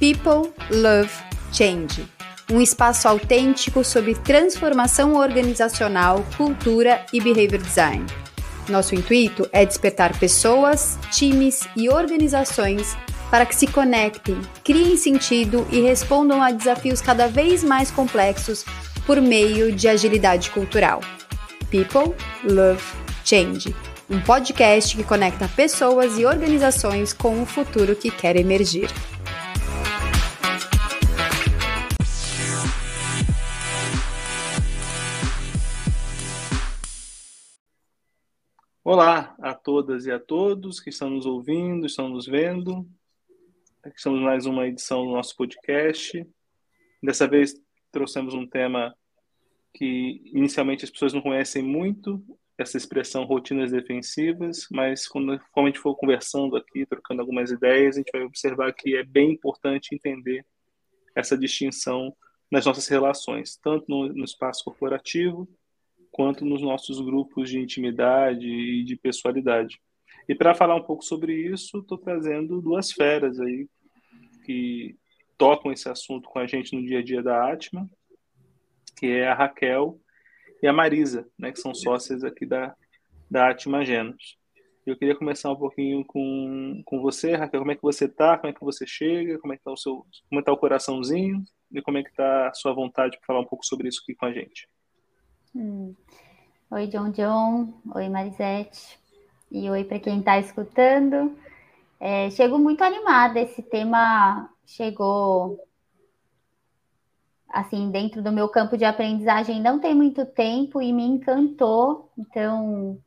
People Love Change um espaço autêntico sobre transformação organizacional, cultura e behavior design. Nosso intuito é despertar pessoas, times e organizações para que se conectem, criem sentido e respondam a desafios cada vez mais complexos por meio de agilidade cultural. People Love Change um podcast que conecta pessoas e organizações com o futuro que quer emergir. Olá a todas e a todos que estão nos ouvindo, estão nos vendo. Estamos em mais uma edição do nosso podcast. Dessa vez trouxemos um tema que inicialmente as pessoas não conhecem muito, essa expressão rotinas defensivas, mas quando, quando a gente for conversando aqui, trocando algumas ideias, a gente vai observar que é bem importante entender essa distinção nas nossas relações, tanto no, no espaço corporativo, quanto nos nossos grupos de intimidade e de pessoalidade. E para falar um pouco sobre isso, estou trazendo duas feras aí que tocam esse assunto com a gente no dia a dia da Atma, que é a Raquel e a Marisa, né, que são sócias aqui da, da Atma Genos. Eu queria começar um pouquinho com, com você, Raquel. Como é que você está? Como é que você chega? Como é que está o seu, como está o coraçãozinho? E como é que está a sua vontade para falar um pouco sobre isso aqui com a gente? Hum. Oi, John John. Oi, Marisete. E oi para quem está escutando. É, chego muito animada. Esse tema chegou assim dentro do meu campo de aprendizagem não tem muito tempo e me encantou. Então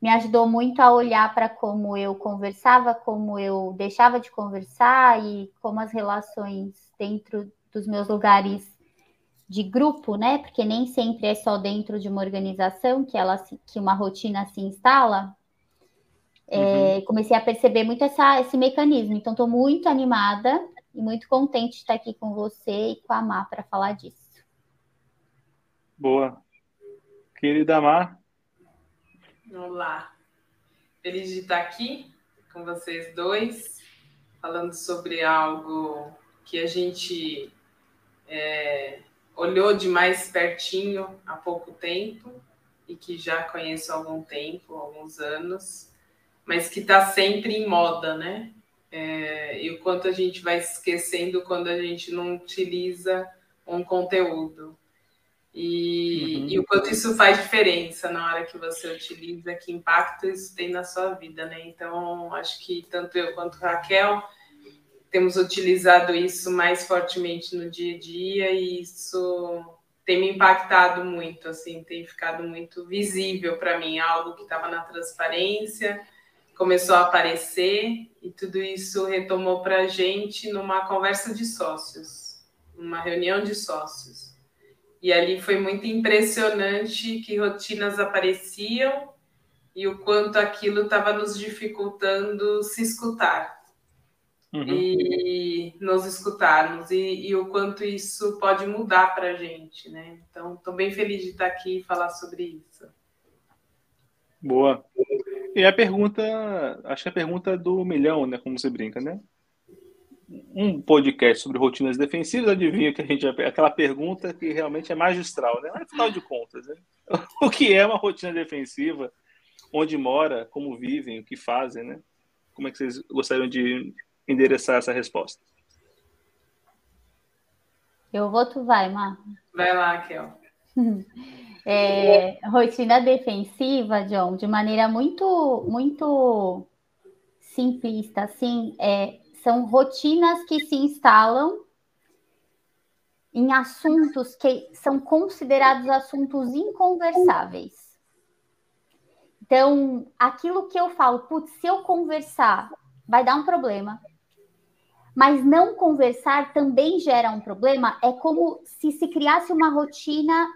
me ajudou muito a olhar para como eu conversava, como eu deixava de conversar e como as relações dentro dos meus lugares de grupo, né? Porque nem sempre é só dentro de uma organização que ela que uma rotina se instala. É, uhum. Comecei a perceber muito essa, esse mecanismo. Então, estou muito animada e muito contente de estar aqui com você e com a Mar para falar disso. Boa. Querida Mar. Olá. Feliz de estar aqui com vocês dois, falando sobre algo que a gente é, olhou de mais pertinho há pouco tempo e que já conheço há algum tempo, alguns anos, mas que está sempre em moda, né? É, e o quanto a gente vai esquecendo quando a gente não utiliza um conteúdo. E, uhum. e, o quanto isso faz diferença na hora que você utiliza, que impacto isso tem na sua vida, né? Então, acho que tanto eu quanto Raquel temos utilizado isso mais fortemente no dia a dia e isso tem me impactado muito, assim, tem ficado muito visível para mim, algo que estava na transparência, começou a aparecer e tudo isso retomou para a gente numa conversa de sócios, numa reunião de sócios. E ali foi muito impressionante que rotinas apareciam e o quanto aquilo estava nos dificultando se escutar uhum. e nos escutarmos e, e, o quanto isso pode mudar para a gente, né? Então, estou bem feliz de estar aqui e falar sobre isso. Boa. E a pergunta, acho que a pergunta do milhão, né? Como você brinca, né? Um podcast sobre rotinas defensivas, adivinha que a gente aquela pergunta que realmente é magistral, né? Afinal de contas, né? O que é uma rotina defensiva? Onde mora? Como vivem? O que fazem, né? Como é que vocês gostariam de endereçar essa resposta? Eu vou, tu vai, Mar. Vai lá, Kel. É, rotina defensiva, John, de maneira muito, muito simplista, assim, é, são rotinas que se instalam em assuntos que são considerados assuntos inconversáveis. Então, aquilo que eu falo, putz, se eu conversar, vai dar um problema. Mas não conversar também gera um problema. É como se se criasse uma rotina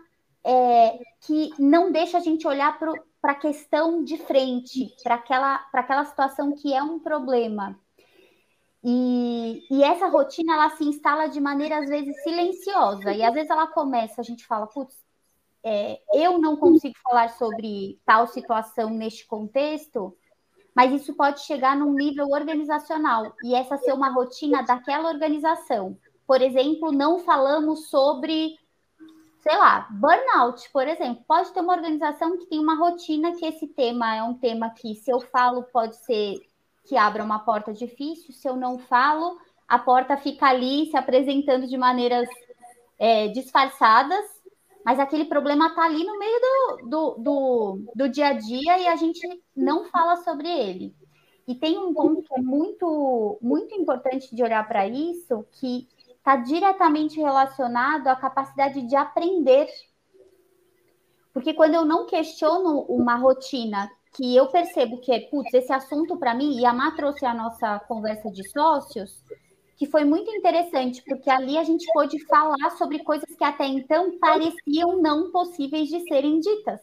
é, que não deixa a gente olhar para a questão de frente, para aquela, aquela situação que é um problema. E, e, essa rotina ela se instala de maneira às vezes silenciosa e às vezes ela começa, a gente fala, putz, é, eu não consigo falar sobre tal situação neste contexto, mas isso pode chegar num nível organizacional e essa ser uma rotina daquela organização. Por exemplo, não falamos sobre, sei lá, burnout, por exemplo. Pode ter uma organização que tem uma rotina que esse tema é um tema que, se eu falo, pode ser que abra uma porta difícil, se eu não falo, a porta fica ali se apresentando de maneiras é, disfarçadas, mas aquele problema está ali no meio do, do, do, do dia a dia e a gente não fala sobre ele. E tem um ponto que é muito, muito importante de olhar para isso, que está diretamente relacionado à capacidade de aprender. Porque quando eu não questiono uma rotina que eu percebo que é, putz, esse assunto para mim, e a Má trouxe a nossa conversa de sócios, que foi muito interessante, porque ali a gente pôde falar sobre coisas que até então pareciam não possíveis de serem ditas.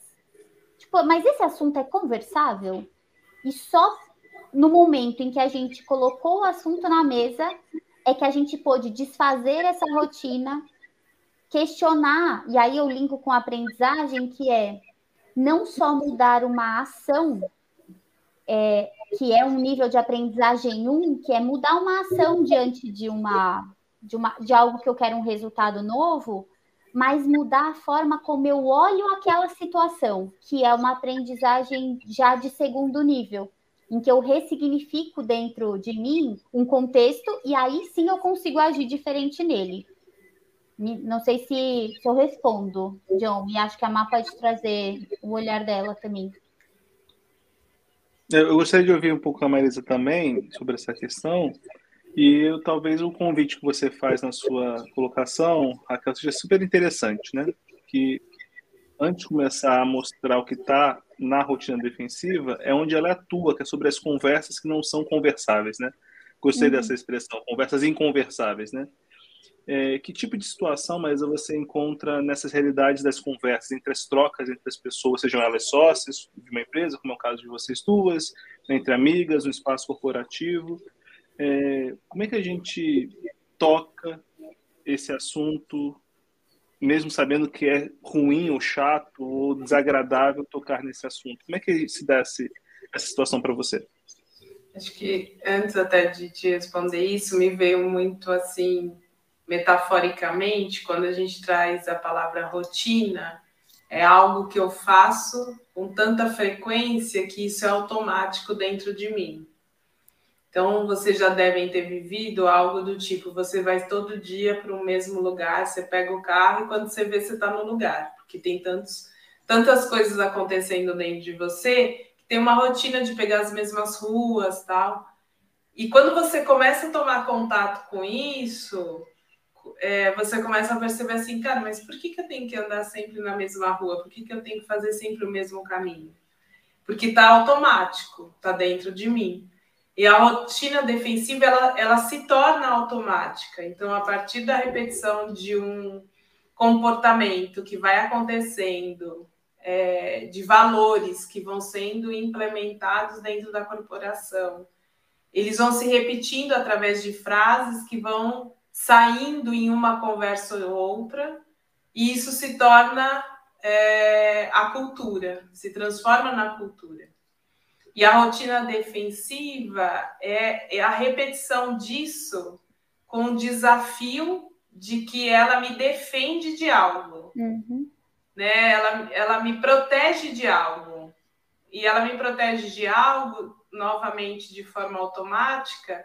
Tipo, mas esse assunto é conversável? E só no momento em que a gente colocou o assunto na mesa é que a gente pôde desfazer essa rotina, questionar, e aí eu linko com a aprendizagem, que é não só mudar uma ação, é, que é um nível de aprendizagem um, que é mudar uma ação diante de uma, de uma de algo que eu quero um resultado novo, mas mudar a forma como eu olho aquela situação, que é uma aprendizagem já de segundo nível em que eu ressignifico dentro de mim um contexto e aí sim eu consigo agir diferente nele. Não sei se, se eu respondo, John, e acho que a Má pode trazer o olhar dela também. Eu gostaria de ouvir um pouco a Marisa também sobre essa questão, e eu, talvez o convite que você faz na sua colocação, Raquel, seja super interessante, né? Que antes de começar a mostrar o que está na rotina defensiva é onde ela atua, que é sobre as conversas que não são conversáveis, né? Gostei uhum. dessa expressão, conversas inconversáveis, né? É, que tipo de situação, mas você encontra nessas realidades das conversas, entre as trocas entre as pessoas, sejam elas sócias de uma empresa, como é o caso de vocês duas, entre amigas, no espaço corporativo? É, como é que a gente toca esse assunto mesmo sabendo que é ruim ou chato ou desagradável tocar nesse assunto. Como é que se dá esse, essa situação para você? Acho que antes até de te responder isso, me veio muito assim, metaforicamente, quando a gente traz a palavra rotina, é algo que eu faço com tanta frequência que isso é automático dentro de mim. Então, vocês já devem ter vivido algo do tipo: você vai todo dia para o mesmo lugar, você pega o carro e quando você vê, você está no lugar, porque tem tantos, tantas coisas acontecendo dentro de você que tem uma rotina de pegar as mesmas ruas tal. E quando você começa a tomar contato com isso, é, você começa a perceber assim, cara, mas por que, que eu tenho que andar sempre na mesma rua? Por que, que eu tenho que fazer sempre o mesmo caminho? Porque está automático, está dentro de mim. E a rotina defensiva ela, ela se torna automática. Então, a partir da repetição de um comportamento que vai acontecendo, é, de valores que vão sendo implementados dentro da corporação, eles vão se repetindo através de frases que vão saindo em uma conversa ou outra, e isso se torna é, a cultura, se transforma na cultura. E a rotina defensiva é, é a repetição disso com o desafio de que ela me defende de algo. Uhum. Né? Ela, ela me protege de algo. E ela me protege de algo, novamente, de forma automática.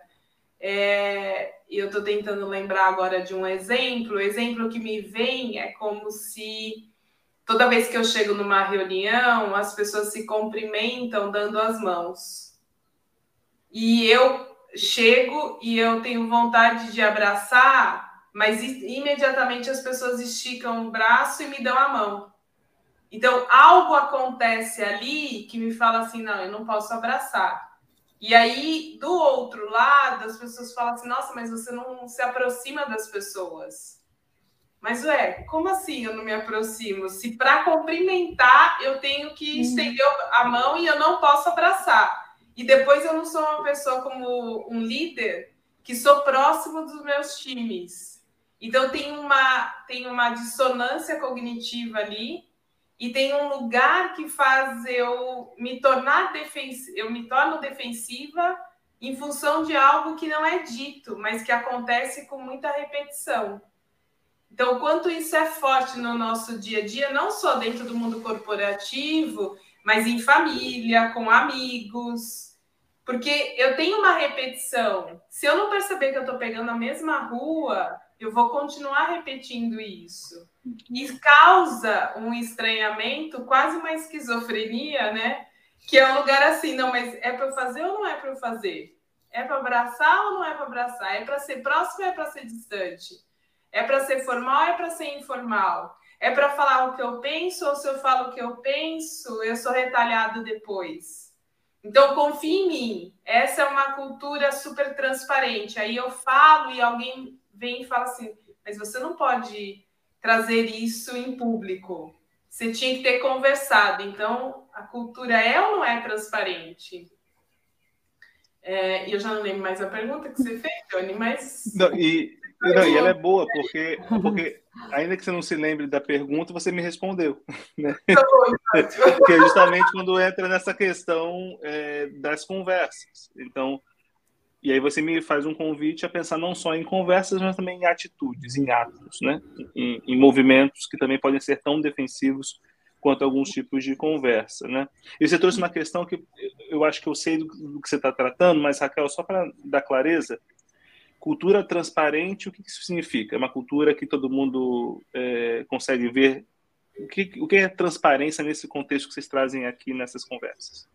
É, eu estou tentando lembrar agora de um exemplo. O exemplo que me vem é como se Toda vez que eu chego numa reunião, as pessoas se cumprimentam dando as mãos. E eu chego e eu tenho vontade de abraçar, mas imediatamente as pessoas esticam o braço e me dão a mão. Então, algo acontece ali que me fala assim: não, eu não posso abraçar. E aí, do outro lado, as pessoas falam assim: nossa, mas você não se aproxima das pessoas. Mas, ué, como assim eu não me aproximo? Se para cumprimentar eu tenho que uhum. estender a mão e eu não posso abraçar. E depois eu não sou uma pessoa como um líder que sou próximo dos meus times. Então tem uma, tem uma dissonância cognitiva ali e tem um lugar que faz eu me tornar defensiva, eu me torno defensiva em função de algo que não é dito, mas que acontece com muita repetição. Então, quanto isso é forte no nosso dia a dia, não só dentro do mundo corporativo, mas em família, com amigos. Porque eu tenho uma repetição. Se eu não perceber que eu estou pegando a mesma rua, eu vou continuar repetindo isso. E causa um estranhamento, quase uma esquizofrenia, né? Que é um lugar assim, não, mas é para fazer ou não é para fazer? É para abraçar ou não é para abraçar? É para ser próximo ou é para ser distante? É para ser formal ou é para ser informal? É para falar o que eu penso ou se eu falo o que eu penso, eu sou retalhado depois? Então, confie em mim. Essa é uma cultura super transparente. Aí eu falo e alguém vem e fala assim: mas você não pode trazer isso em público. Você tinha que ter conversado. Então, a cultura é ou não é transparente? É, e eu já não lembro mais a pergunta que você fez, Johnny, mas. Não, e, não, e ela é boa, porque, porque ainda que você não se lembre da pergunta, você me respondeu. Né? porque é justamente quando entra nessa questão é, das conversas. Então, e aí você me faz um convite a pensar não só em conversas, mas também em atitudes, em atos, né? em, em movimentos que também podem ser tão defensivos quanto alguns tipos de conversa, né? E você trouxe uma questão que eu acho que eu sei do, que você está tratando, mas Raquel, só para dar clareza, cultura transparente, o que isso significa? É uma cultura que todo mundo é, consegue ver. O que, o que é transparência nesse contexto que vocês trazem aqui nessas conversas?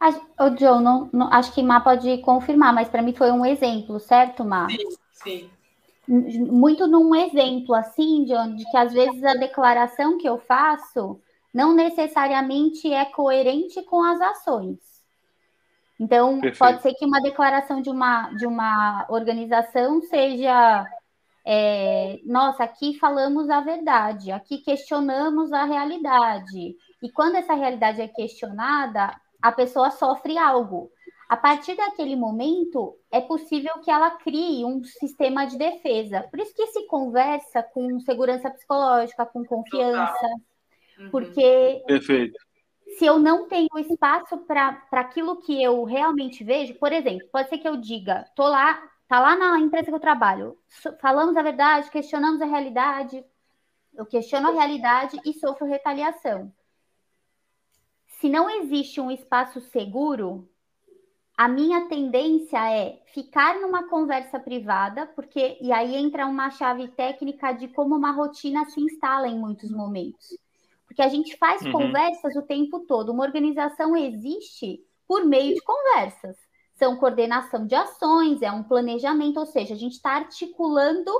O Joe, não, não, acho que Má pode confirmar, mas para mim foi um exemplo, certo, Má? Sim, sim. Muito num exemplo, assim, John, de que às vezes a declaração que eu faço não necessariamente é coerente com as ações. Então, Perfeito. pode ser que uma declaração de uma, de uma organização seja é, nossa, aqui falamos a verdade, aqui questionamos a realidade. E quando essa realidade é questionada, a pessoa sofre algo. A partir daquele momento, é possível que ela crie um sistema de defesa. Por isso que se conversa com segurança psicológica, com confiança, uhum. porque Perfeito. se eu não tenho espaço para aquilo que eu realmente vejo, por exemplo, pode ser que eu diga, tô lá, tá lá na empresa que eu trabalho, falamos a verdade, questionamos a realidade, eu questiono a realidade e sofro retaliação se não existe um espaço seguro, a minha tendência é ficar numa conversa privada, porque e aí entra uma chave técnica de como uma rotina se instala em muitos momentos. Porque a gente faz uhum. conversas o tempo todo. Uma organização existe por meio de conversas. São coordenação de ações, é um planejamento, ou seja, a gente está articulando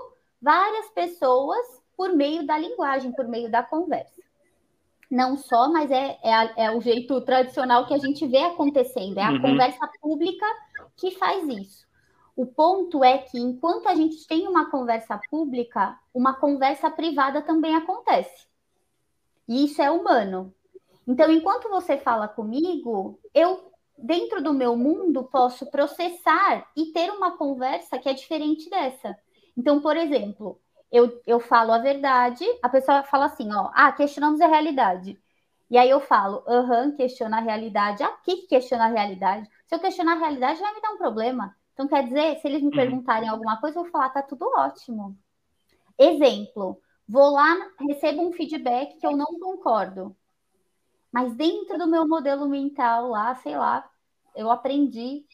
várias pessoas por meio da linguagem, por meio da conversa não só, mas é, é, é, o jeito tradicional que a gente vê acontecendo, é a uhum. conversa pública que faz isso. O ponto é que, enquanto a gente tem uma conversa pública, uma conversa privada também acontece. E isso é humano. Então, enquanto você fala comigo, eu, dentro do meu mundo, posso processar e ter uma conversa que é diferente dessa. Então, por exemplo, eu, eu falo a verdade, a pessoa fala assim, ó, ah, questionamos a realidade. E aí eu falo, aham, uhum, questiona a realidade. Ah, que questiona a realidade? Se eu questionar a realidade, vai me dar um problema. Então, quer dizer, se eles me uhum. perguntarem alguma coisa, eu vou falar, tá tudo ótimo. Exemplo, vou lá, recebo um feedback que eu não concordo. Mas dentro do meu modelo mental lá, sei lá, eu aprendi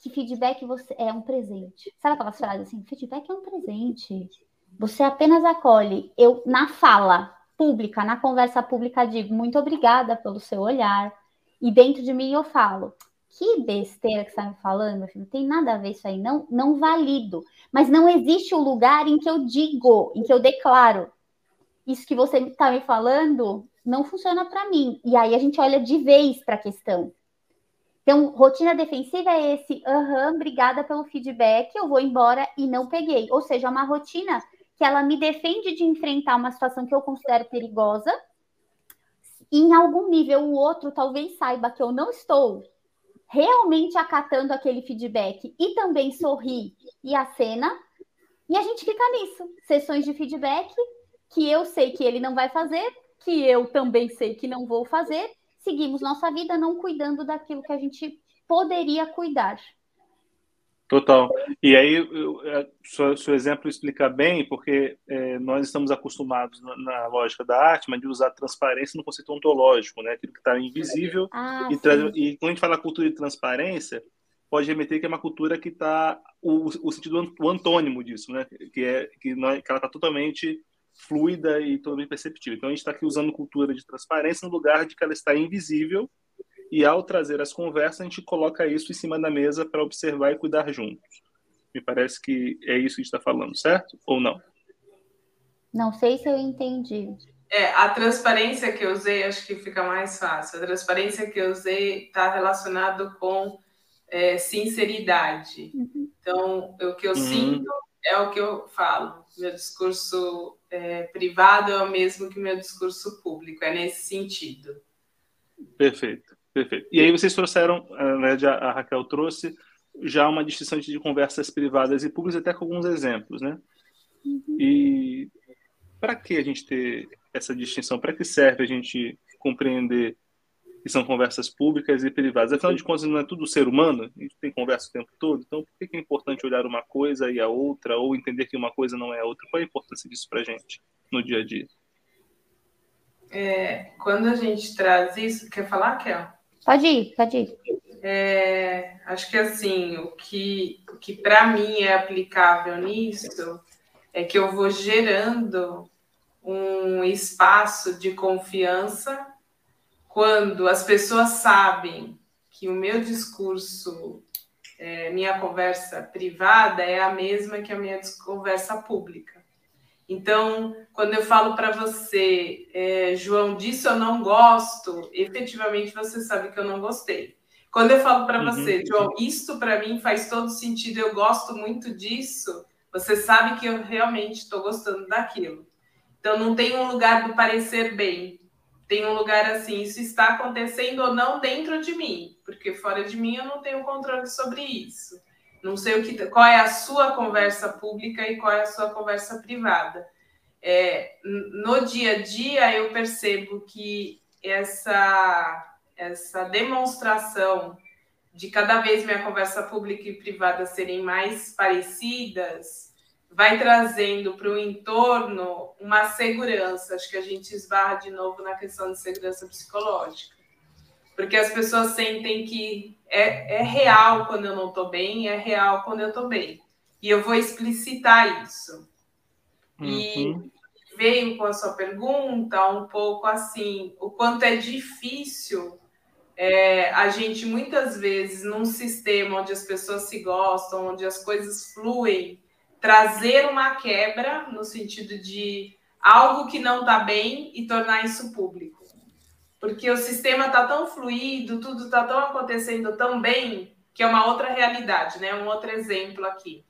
que feedback é um presente. Sabe aquelas frases assim? Feedback é um presente. Você apenas acolhe. Eu, na fala pública, na conversa pública, digo muito obrigada pelo seu olhar. E dentro de mim eu falo, que besteira que você está me falando, não tem nada a ver isso aí, não, não valido. Mas não existe o um lugar em que eu digo, em que eu declaro. Isso que você está me falando não funciona para mim. E aí a gente olha de vez para a questão. Então, rotina defensiva é esse, aham, uhum, obrigada pelo feedback, eu vou embora e não peguei. Ou seja, é uma rotina que ela me defende de enfrentar uma situação que eu considero perigosa. E em algum nível o outro talvez saiba que eu não estou realmente acatando aquele feedback e também sorri e a cena. E a gente fica nisso, sessões de feedback que eu sei que ele não vai fazer que eu também sei que não vou fazer, seguimos nossa vida não cuidando daquilo que a gente poderia cuidar. Total. E aí, eu, é, seu, seu, exemplo explica bem, porque é, nós estamos acostumados na, na, lógica da arte, mas de usar transparência no conceito ontológico, né? Aquilo que está invisível. Ah, e, e, quando a gente fala cultura de transparência, pode remeter que é uma cultura que está o, o sentido o antônimo disso, né? Que é que, nós, que ela está totalmente fluida e totalmente perceptível. Então a gente está aqui usando cultura de transparência no lugar de que ela está invisível e ao trazer as conversas, a gente coloca isso em cima da mesa para observar e cuidar juntos. Me parece que é isso que a gente está falando, certo? Ou não? Não sei se eu entendi. É, a transparência que eu usei, acho que fica mais fácil. A transparência que eu usei está relacionado com é, sinceridade. Uhum. Então, o que eu uhum. sinto é o que eu falo. Meu discurso é, privado é o mesmo que meu discurso público, é nesse sentido. Perfeito. Perfeito. E aí vocês trouxeram, né, a Raquel trouxe já uma distinção de conversas privadas e públicas, até com alguns exemplos, né? Uhum. E para que a gente ter essa distinção? Para que serve a gente compreender que são conversas públicas e privadas? Afinal de contas, não é tudo ser humano? A gente tem conversa o tempo todo, então por que é importante olhar uma coisa e a outra, ou entender que uma coisa não é a outra? Qual é a importância disso para a gente no dia a dia? É, quando a gente traz isso, quer falar, Kel? Pode ir, pode ir. É, acho que assim, o que, o que para mim é aplicável nisso é que eu vou gerando um espaço de confiança quando as pessoas sabem que o meu discurso, é, minha conversa privada é a mesma que a minha conversa pública. Então, quando eu falo para você, é, João, disso eu não gosto, efetivamente você sabe que eu não gostei. Quando eu falo para uhum. você, João, isto para mim faz todo sentido, eu gosto muito disso, você sabe que eu realmente estou gostando daquilo. Então, não tem um lugar do parecer bem. Tem um lugar assim, isso está acontecendo ou não dentro de mim, porque fora de mim eu não tenho controle sobre isso. Não sei o que, qual é a sua conversa pública e qual é a sua conversa privada. É, no dia a dia, eu percebo que essa, essa demonstração de cada vez minha conversa pública e privada serem mais parecidas vai trazendo para o entorno uma segurança. Acho que a gente esbarra de novo na questão de segurança psicológica porque as pessoas sentem que é, é real quando eu não estou bem, é real quando eu estou bem. E eu vou explicitar isso. Uhum. E veio com a sua pergunta um pouco assim, o quanto é difícil é, a gente muitas vezes num sistema onde as pessoas se gostam, onde as coisas fluem, trazer uma quebra no sentido de algo que não está bem e tornar isso público porque o sistema está tão fluido, tudo está tão acontecendo tão bem, que é uma outra realidade, né? Um outro exemplo aqui.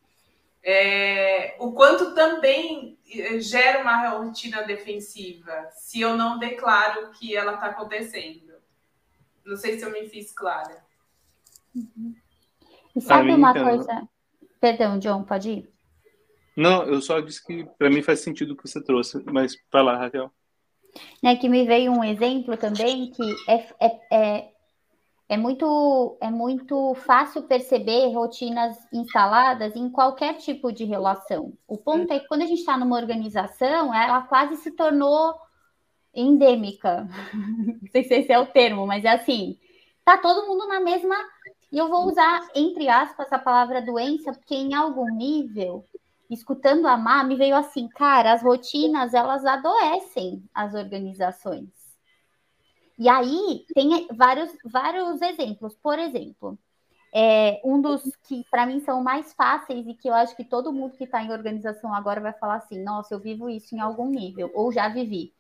É, o quanto também eh, gera uma rotina defensiva se eu não declaro que ela está acontecendo. Não sei se eu me fiz clara. Uhum. E sabe uma coisa? Perdão, John, pode ir? Não, eu só disse que para mim faz sentido o que você trouxe, mas fala, Raquel. Né, que me veio um exemplo também que é, é, é, é, muito, é muito fácil perceber rotinas instaladas em qualquer tipo de relação. O ponto é que quando a gente está numa organização, ela quase se tornou endêmica. Não sei se esse é o termo, mas é assim: tá todo mundo na mesma. E eu vou usar, entre aspas, a palavra doença, porque em algum nível escutando a Má, me veio assim, cara, as rotinas, elas adoecem as organizações. E aí, tem vários, vários exemplos. Por exemplo, é, um dos que, para mim, são mais fáceis e que eu acho que todo mundo que está em organização agora vai falar assim, nossa, eu vivo isso em algum nível, ou já vivi.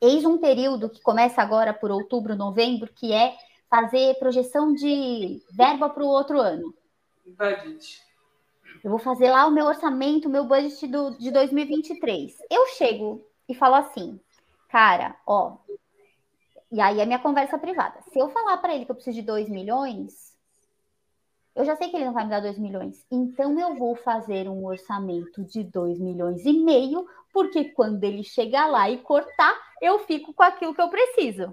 Eis um período que começa agora por outubro, novembro, que é fazer projeção de verba para o outro ano. Budget. Eu vou fazer lá o meu orçamento, o meu budget do, de 2023. Eu chego e falo assim, cara, ó. E aí é minha conversa privada. Se eu falar para ele que eu preciso de 2 milhões, eu já sei que ele não vai me dar 2 milhões. Então eu vou fazer um orçamento de 2 milhões e meio, porque quando ele chegar lá e cortar, eu fico com aquilo que eu preciso.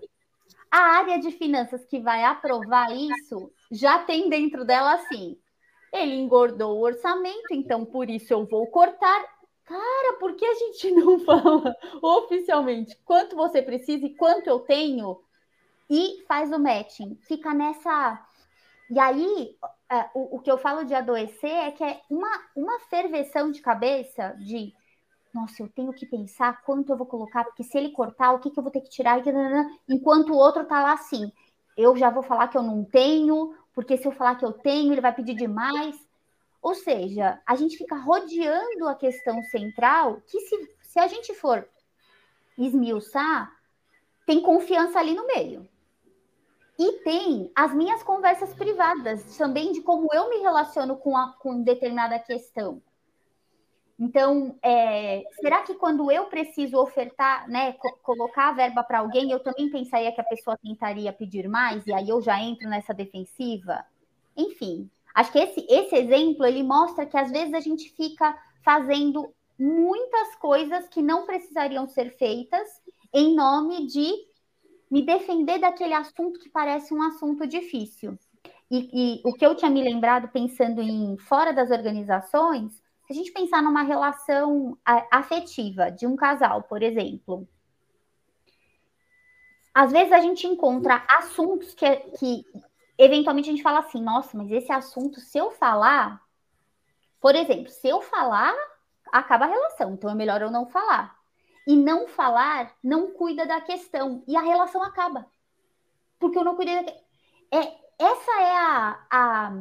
A área de finanças que vai aprovar isso já tem dentro dela assim: ele engordou o orçamento, então por isso eu vou cortar. Cara, por que a gente não fala oficialmente quanto você precisa e quanto eu tenho? E faz o matching. Fica nessa. E aí, é, o, o que eu falo de adoecer é que é uma, uma ferveção de cabeça de nossa, eu tenho que pensar quanto eu vou colocar, porque se ele cortar, o que, que eu vou ter que tirar, enquanto o outro tá lá assim. Eu já vou falar que eu não tenho, porque se eu falar que eu tenho, ele vai pedir demais. Ou seja, a gente fica rodeando a questão central, que se, se a gente for esmiuçar, tem confiança ali no meio. E tem as minhas conversas privadas também de como eu me relaciono com, a, com determinada questão. Então, é, será que quando eu preciso ofertar, né, co colocar a verba para alguém, eu também pensaria que a pessoa tentaria pedir mais e aí eu já entro nessa defensiva? Enfim, acho que esse, esse exemplo ele mostra que às vezes a gente fica fazendo muitas coisas que não precisariam ser feitas em nome de me defender daquele assunto que parece um assunto difícil. E, e o que eu tinha me lembrado pensando em fora das organizações a gente pensar numa relação afetiva de um casal, por exemplo, às vezes a gente encontra assuntos que, que eventualmente a gente fala assim, nossa, mas esse assunto, se eu falar, por exemplo, se eu falar, acaba a relação, então é melhor eu não falar. E não falar não cuida da questão, e a relação acaba. Porque eu não cuidei da é, Essa é a, a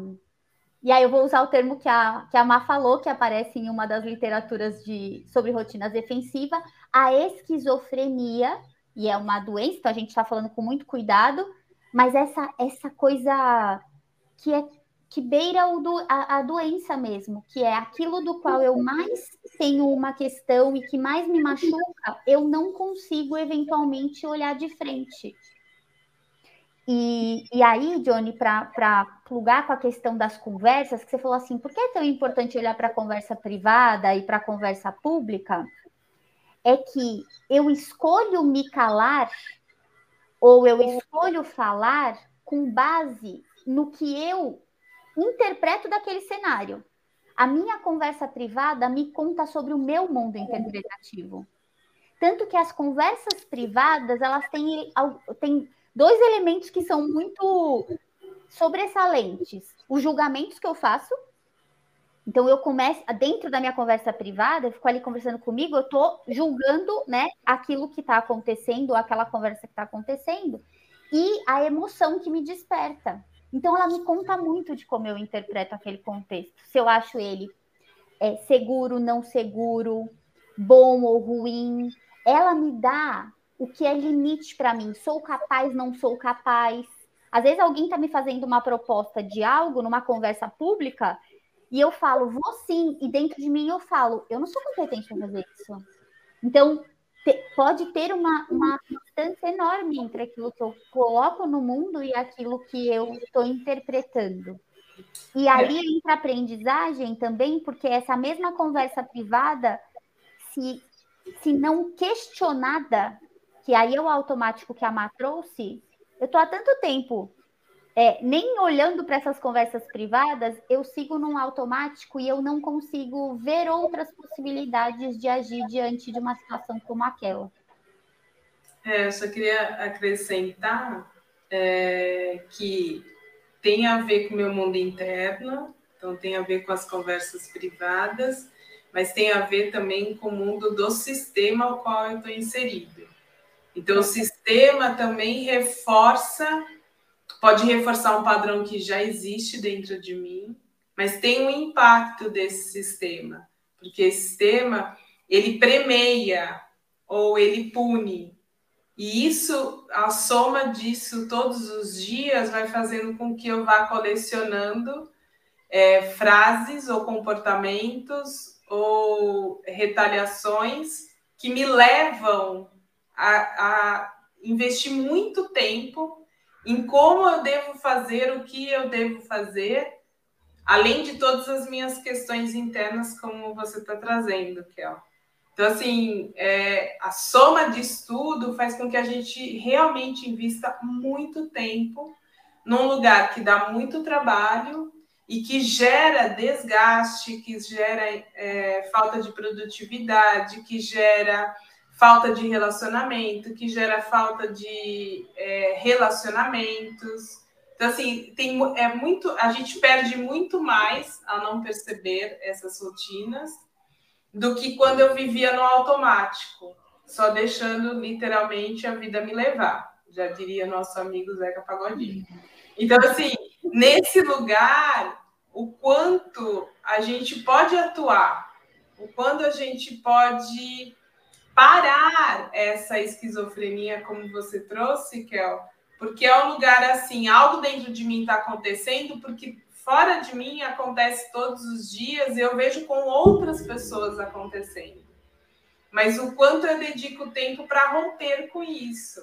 e aí eu vou usar o termo que a, que a Má falou, que aparece em uma das literaturas de, sobre rotinas defensivas, a esquizofrenia, e é uma doença, então a gente está falando com muito cuidado, mas essa, essa coisa que é que beira o do, a, a doença mesmo, que é aquilo do qual eu mais tenho uma questão e que mais me machuca, eu não consigo eventualmente olhar de frente. E, e aí, Johnny, para plugar com a questão das conversas, que você falou assim, por que é tão importante olhar para a conversa privada e para a conversa pública? É que eu escolho me calar ou eu escolho falar com base no que eu interpreto daquele cenário. A minha conversa privada me conta sobre o meu mundo interpretativo. Tanto que as conversas privadas, elas têm, têm dois elementos que são muito sobressalentes. Os julgamentos que eu faço. Então, eu começo, dentro da minha conversa privada, eu fico ali conversando comigo, eu estou julgando né, aquilo que está acontecendo, aquela conversa que está acontecendo, e a emoção que me desperta. Então, ela me conta muito de como eu interpreto aquele contexto. Se eu acho ele é, seguro, não seguro, bom ou ruim. Ela me dá o que é limite para mim. Sou capaz, não sou capaz. Às vezes alguém está me fazendo uma proposta de algo numa conversa pública e eu falo, vou sim, e dentro de mim eu falo, eu não sou competente para fazer isso. Então, te, pode ter uma, uma distância enorme entre aquilo que eu coloco no mundo e aquilo que eu estou interpretando. E ali entra a aprendizagem também, porque essa mesma conversa privada, se, se não questionada, que aí é o automático que a Má trouxe, eu estou há tanto tempo é, nem olhando para essas conversas privadas, eu sigo num automático e eu não consigo ver outras possibilidades de agir diante de uma situação como aquela. É, eu só queria acrescentar é, que tem a ver com o meu mundo interno, então tem a ver com as conversas privadas, mas tem a ver também com o mundo do sistema ao qual eu estou inserido. Então, o sistema também reforça, pode reforçar um padrão que já existe dentro de mim, mas tem um impacto desse sistema, porque esse sistema ele premeia ou ele pune. E isso, a soma disso todos os dias vai fazendo com que eu vá colecionando é, frases ou comportamentos ou retaliações que me levam a, a investir muito tempo em como eu devo fazer, o que eu devo fazer, além de todas as minhas questões internas, como você está trazendo, Kel. Então, assim, é, a soma de estudo faz com que a gente realmente invista muito tempo num lugar que dá muito trabalho e que gera desgaste, que gera é, falta de produtividade, que gera falta de relacionamento, que gera falta de é, relacionamentos. Então, assim, tem, é muito, a gente perde muito mais a não perceber essas rotinas do que quando eu vivia no automático, só deixando literalmente a vida me levar, já diria nosso amigo Zeca Pagodinho. Então, assim, nesse lugar, o quanto a gente pode atuar, o quanto a gente pode parar essa esquizofrenia, como você trouxe, Kel, porque é um lugar assim, algo dentro de mim está acontecendo, porque fora de mim acontece todos os dias e eu vejo com outras pessoas acontecendo. Mas o quanto eu dedico tempo para romper com isso.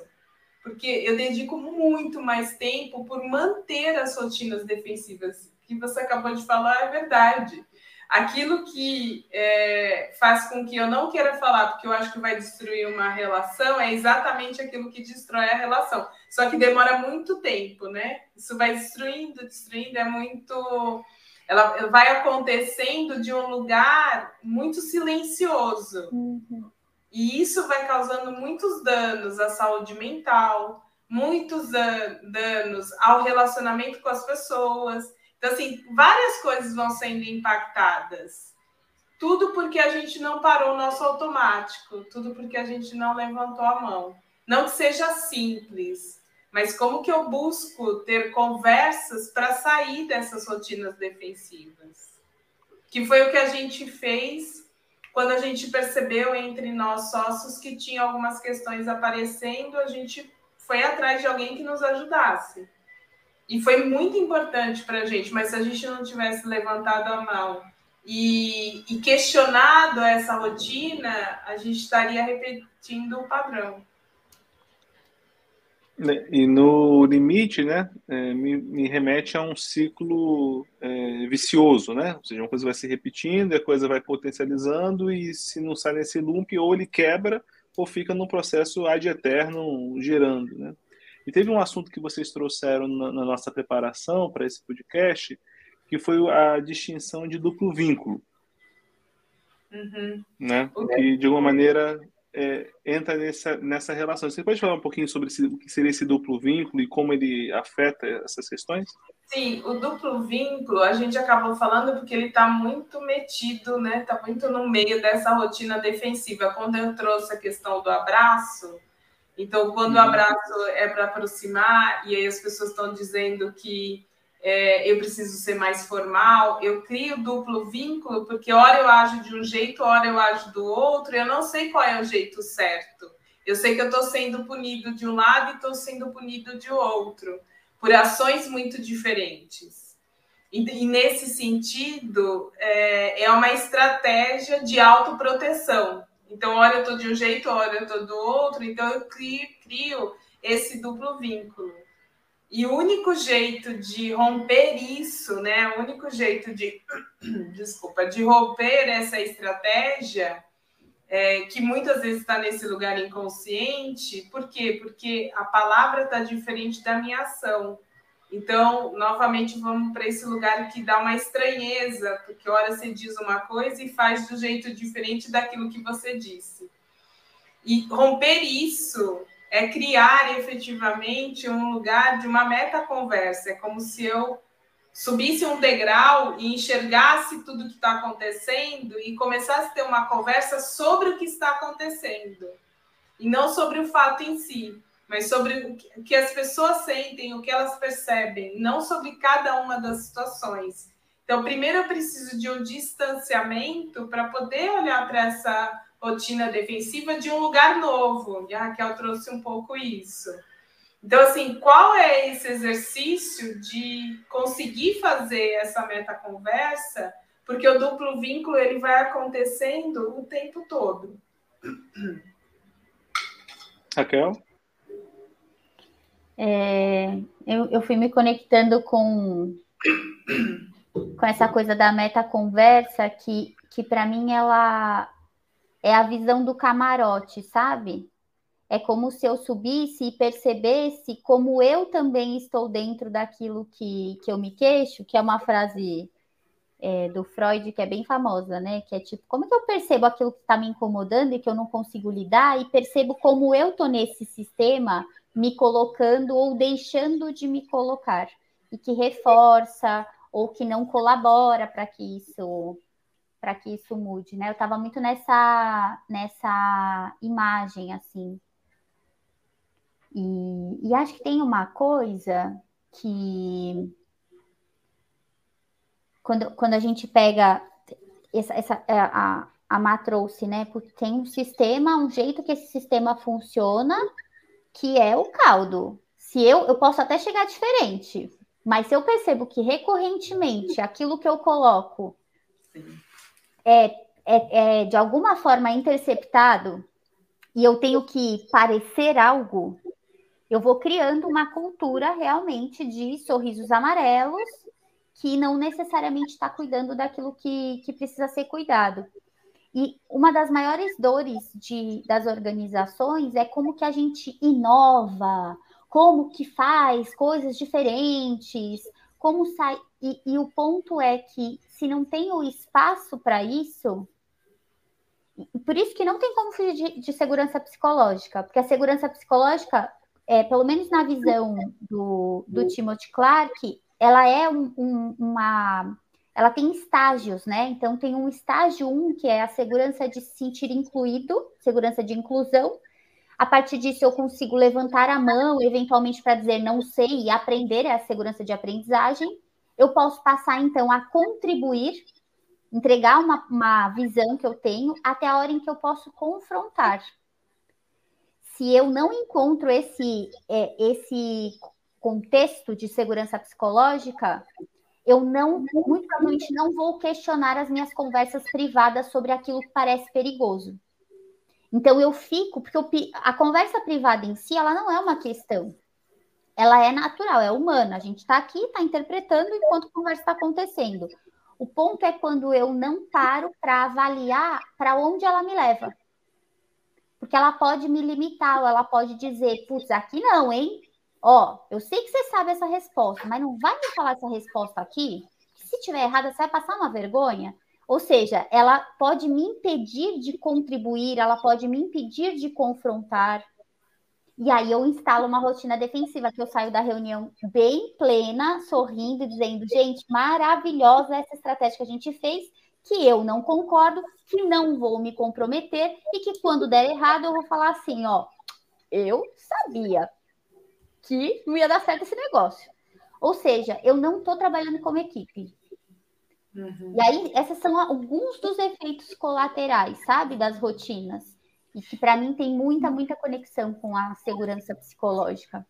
Porque eu dedico muito mais tempo por manter as rotinas defensivas. Que você acabou de falar é verdade. Aquilo que é, faz com que eu não queira falar, porque eu acho que vai destruir uma relação, é exatamente aquilo que destrói a relação. Só que demora muito tempo, né? Isso vai destruindo, destruindo, é muito. Ela vai acontecendo de um lugar muito silencioso. Uhum. E isso vai causando muitos danos à saúde mental, muitos danos ao relacionamento com as pessoas. Então, assim, várias coisas vão sendo impactadas. Tudo porque a gente não parou o nosso automático, tudo porque a gente não levantou a mão. Não que seja simples, mas como que eu busco ter conversas para sair dessas rotinas defensivas? Que foi o que a gente fez quando a gente percebeu entre nós sócios que tinha algumas questões aparecendo, a gente foi atrás de alguém que nos ajudasse. E foi muito importante para a gente, mas se a gente não tivesse levantado a mão e, e questionado essa rotina, a gente estaria repetindo o padrão. Né, e no limite, né, é, me, me, remete a um ciclo é, vicioso, né? Ou seja, uma coisa vai se repetindo, a coisa vai potencializando e se não sai nesse loop, ou ele quebra ou fica num processo ad eterno girando, né? E teve um assunto que vocês trouxeram na, na nossa preparação para esse podcast, que foi a distinção de duplo vínculo. Uhum. Né? Que, de alguma maneira, é, entra nessa, nessa relação. Você pode falar um pouquinho sobre esse, o que seria esse duplo vínculo e como ele afeta essas questões? Sim, o duplo vínculo a gente acabou falando porque ele está muito metido, né? Está muito no meio dessa rotina defensiva. Quando eu trouxe a questão do abraço, então, quando o uhum. abraço é para aproximar, e aí as pessoas estão dizendo que é, eu preciso ser mais formal, eu crio duplo vínculo, porque hora eu ajo de um jeito, hora eu ajo do outro, eu não sei qual é o jeito certo. Eu sei que eu estou sendo punido de um lado e estou sendo punido de outro, por ações muito diferentes. E, e nesse sentido, é, é uma estratégia de autoproteção. Então, hora eu estou de um jeito, hora eu estou do outro, então eu crio, crio esse duplo vínculo. E o único jeito de romper isso, né? O único jeito de, desculpa, de romper essa estratégia, é, que muitas vezes está nesse lugar inconsciente, por quê? Porque a palavra está diferente da minha ação. Então, novamente, vamos para esse lugar que dá uma estranheza, porque hora você diz uma coisa e faz do jeito diferente daquilo que você disse. E romper isso é criar efetivamente um lugar de uma meta-conversa. É como se eu subisse um degrau e enxergasse tudo que está acontecendo e começasse a ter uma conversa sobre o que está acontecendo. E não sobre o fato em si mas sobre o que as pessoas sentem, o que elas percebem, não sobre cada uma das situações. Então, primeiro eu preciso de um distanciamento para poder olhar para essa rotina defensiva de um lugar novo. E a Raquel trouxe um pouco isso. Então, assim, qual é esse exercício de conseguir fazer essa meta conversa? Porque o duplo vínculo ele vai acontecendo o tempo todo. Raquel? É, eu, eu fui me conectando com, com essa coisa da meta conversa que, que para mim ela é a visão do camarote, sabe? É como se eu subisse e percebesse como eu também estou dentro daquilo que, que eu me queixo, que é uma frase é, do Freud que é bem famosa, né? Que é tipo, como que eu percebo aquilo que está me incomodando e que eu não consigo lidar e percebo como eu tô nesse sistema me colocando ou deixando de me colocar e que reforça ou que não colabora para que isso para que isso mude, né? Eu estava muito nessa nessa imagem assim. E, e acho que tem uma coisa que quando, quando a gente pega essa, essa é, a, a Má trouxe, né? Porque tem um sistema, um jeito que esse sistema funciona, que é o caldo. Se eu, eu posso até chegar diferente, mas se eu percebo que recorrentemente aquilo que eu coloco é, é, é de alguma forma interceptado e eu tenho que parecer algo, eu vou criando uma cultura realmente de sorrisos amarelos que não necessariamente está cuidando daquilo que, que precisa ser cuidado. E uma das maiores dores de, das organizações é como que a gente inova, como que faz coisas diferentes, como sai. E, e o ponto é que se não tem o espaço para isso, por isso que não tem como fugir de, de, segurança psicológica, porque a segurança psicológica, é, pelo menos na visão do, do Timothy Clark, ela é um, um, uma. Ela tem estágios, né? Então, tem um estágio 1, um, que é a segurança de se sentir incluído, segurança de inclusão. A partir disso, eu consigo levantar a mão, eventualmente, para dizer não sei e aprender, é a segurança de aprendizagem. Eu posso passar, então, a contribuir, entregar uma, uma visão que eu tenho, até a hora em que eu posso confrontar. Se eu não encontro esse, é, esse contexto de segurança psicológica, eu não, muito provavelmente não vou questionar as minhas conversas privadas sobre aquilo que parece perigoso. Então eu fico, porque eu, a conversa privada em si, ela não é uma questão. Ela é natural, é humana. A gente está aqui, está interpretando enquanto a conversa está acontecendo. O ponto é quando eu não paro para avaliar para onde ela me leva. Porque ela pode me limitar, ou ela pode dizer, putz, aqui não, hein? Ó, eu sei que você sabe essa resposta, mas não vai me falar essa resposta aqui? Se tiver errada, você vai passar uma vergonha? Ou seja, ela pode me impedir de contribuir, ela pode me impedir de confrontar. E aí eu instalo uma rotina defensiva, que eu saio da reunião bem plena, sorrindo, dizendo, gente, maravilhosa essa estratégia que a gente fez, que eu não concordo, que não vou me comprometer e que quando der errado eu vou falar assim, ó, eu sabia, que não ia dar certo esse negócio. Ou seja, eu não estou trabalhando como equipe. Uhum. E aí, esses são alguns dos efeitos colaterais, sabe, das rotinas. E que para mim tem muita, muita conexão com a segurança psicológica.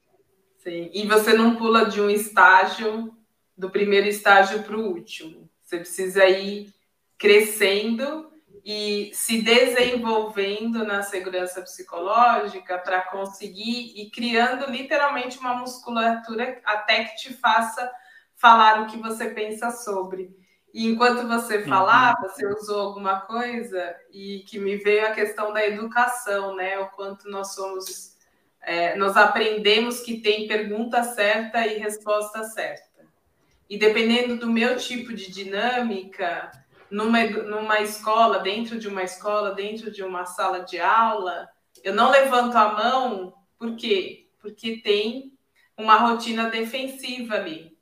Sim. E você não pula de um estágio, do primeiro estágio para o último. Você precisa ir crescendo e se desenvolvendo na segurança psicológica para conseguir e criando literalmente uma musculatura até que te faça falar o que você pensa sobre. E enquanto você uhum. falava, você usou alguma coisa e que me veio a questão da educação, né? O quanto nós somos, é, nós aprendemos que tem pergunta certa e resposta certa. E dependendo do meu tipo de dinâmica, numa, numa escola, dentro de uma escola, dentro de uma sala de aula, eu não levanto a mão, por quê? Porque tem uma rotina defensiva ali.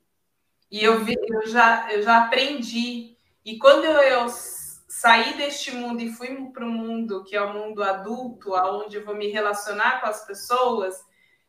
E eu, vi, eu, já, eu já aprendi. E quando eu, eu saí deste mundo e fui para o mundo que é o mundo adulto, aonde eu vou me relacionar com as pessoas,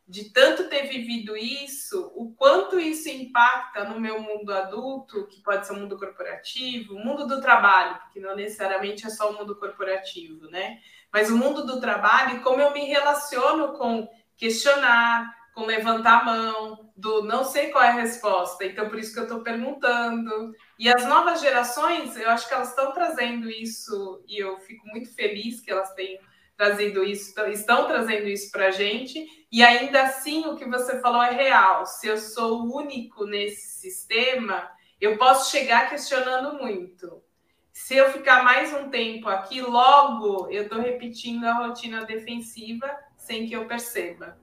de tanto ter vivido isso, o quanto isso impacta no meu mundo adulto, que pode ser o mundo corporativo, o mundo do trabalho, porque não necessariamente é só o mundo corporativo, né? Mas o mundo do trabalho, como eu me relaciono com questionar, com levantar a mão, do não sei qual é a resposta, então por isso que eu estou perguntando. E as novas gerações, eu acho que elas estão trazendo isso, e eu fico muito feliz que elas tenham trazendo isso, estão trazendo isso para a gente, e ainda assim o que você falou é real. Se eu sou único nesse sistema, eu posso chegar questionando muito. se eu ficar mais um tempo aqui, logo eu estou repetindo a rotina defensiva sem que eu perceba.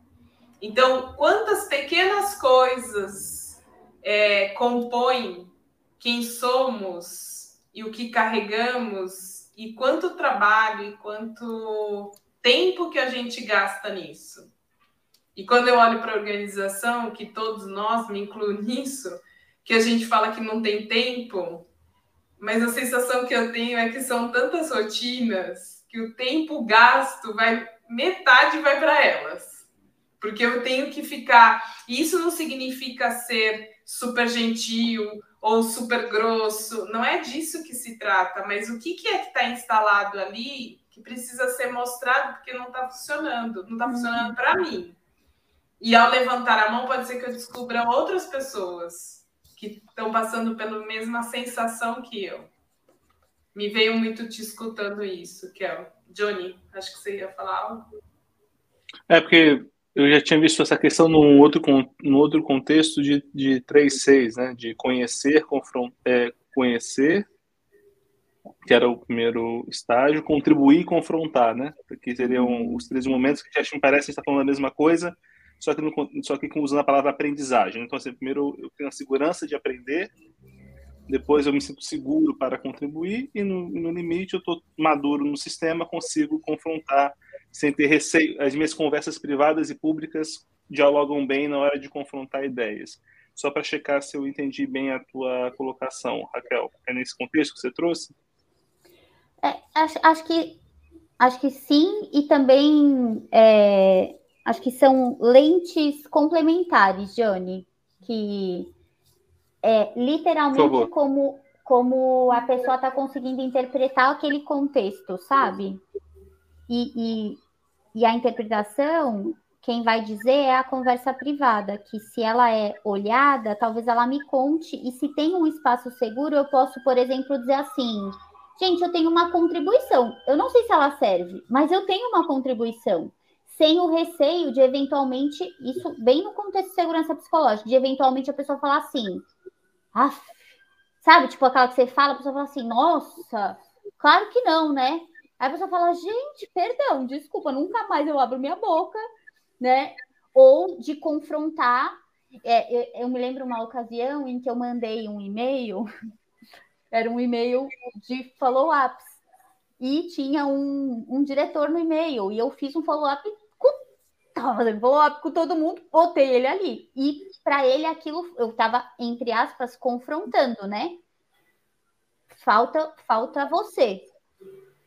Então, quantas pequenas coisas é, compõem quem somos e o que carregamos e quanto trabalho e quanto tempo que a gente gasta nisso. E quando eu olho para a organização, que todos nós, me incluo nisso, que a gente fala que não tem tempo, mas a sensação que eu tenho é que são tantas rotinas que o tempo gasto vai metade vai para elas. Porque eu tenho que ficar. Isso não significa ser super gentil ou super grosso, não é disso que se trata, mas o que, que é que está instalado ali que precisa ser mostrado porque não está funcionando, não está funcionando uhum. para mim. E ao levantar a mão, pode ser que eu descubra outras pessoas que estão passando pela mesma sensação que eu. Me veio muito te escutando isso, Kel. Johnny, acho que você ia falar algo. É, porque eu já tinha visto essa questão num outro, num outro contexto de, de 3.6, né? De conhecer, confrontar, é, conhecer, que era o primeiro estágio, contribuir e confrontar, né? Porque seriam os três momentos que já me parece estar falando a mesma coisa, só que, no, só que usando a palavra aprendizagem. Então, assim, primeiro eu tenho a segurança de aprender, depois eu me sinto seguro para contribuir e no, no limite eu estou maduro no sistema, consigo confrontar sem ter receio. As minhas conversas privadas e públicas dialogam bem na hora de confrontar ideias. Só para checar se eu entendi bem a tua colocação, Raquel. É nesse contexto que você trouxe? É, acho, acho, que acho que sim, e também é, acho que são lentes complementares, Johnny, que é literalmente como, como a pessoa está conseguindo interpretar aquele contexto, sabe? E, e, e, a interpretação, quem vai dizer é a conversa privada, que se ela é olhada, talvez ela me conte, e se tem um espaço seguro, eu posso, por exemplo, dizer assim. Gente, eu tenho uma contribuição. Eu não sei se ela serve, mas eu tenho uma contribuição sem o receio de eventualmente, isso bem no contexto de segurança psicológica, de eventualmente a pessoa falar assim, ah, sabe, tipo aquela que você fala, a pessoa fala assim, nossa, claro que não, né? Aí a pessoa fala, gente, perdão, desculpa, nunca mais eu abro minha boca, né? Ou de confrontar. É, eu, eu me lembro uma ocasião em que eu mandei um e-mail, era um e-mail de follow-ups, e tinha um, um diretor no e-mail, e eu fiz um follow-up tava follow-up com todo mundo, botei ele ali. E para ele aquilo, eu tava, entre aspas, confrontando, né? Falta, falta você.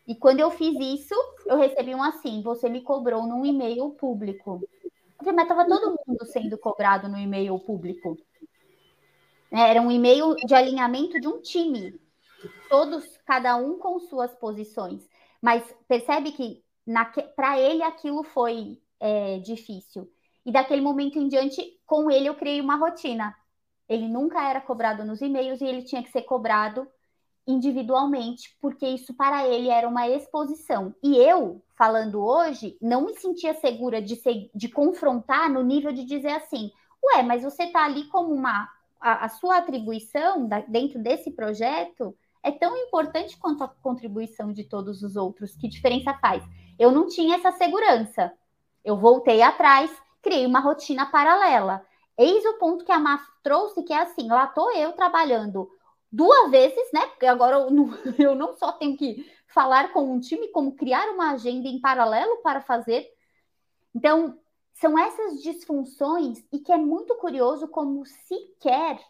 E quando eu fiz isso, eu recebi um assim, você me cobrou num e-mail público. Mas tava todo mundo sendo cobrado no e-mail público. É, era um e-mail de alinhamento de um time. Todos, cada um com suas posições. Mas percebe que para ele aquilo foi é, difícil. E daquele momento em diante, com ele eu criei uma rotina. Ele nunca era cobrado nos e-mails e ele tinha que ser cobrado individualmente, porque isso para ele era uma exposição. E eu, falando hoje, não me sentia segura de, ser, de confrontar no nível de dizer assim: ué, mas você está ali como uma. A, a sua atribuição da, dentro desse projeto é tão importante quanto a contribuição de todos os outros. Que diferença faz? Eu não tinha essa segurança. Eu voltei atrás, criei uma rotina paralela. Eis o ponto que a MAF trouxe, que é assim, lá estou eu trabalhando duas vezes, né? Porque agora eu não, eu não só tenho que falar com um time, como criar uma agenda em paralelo para fazer. Então, são essas disfunções e que é muito curioso como sequer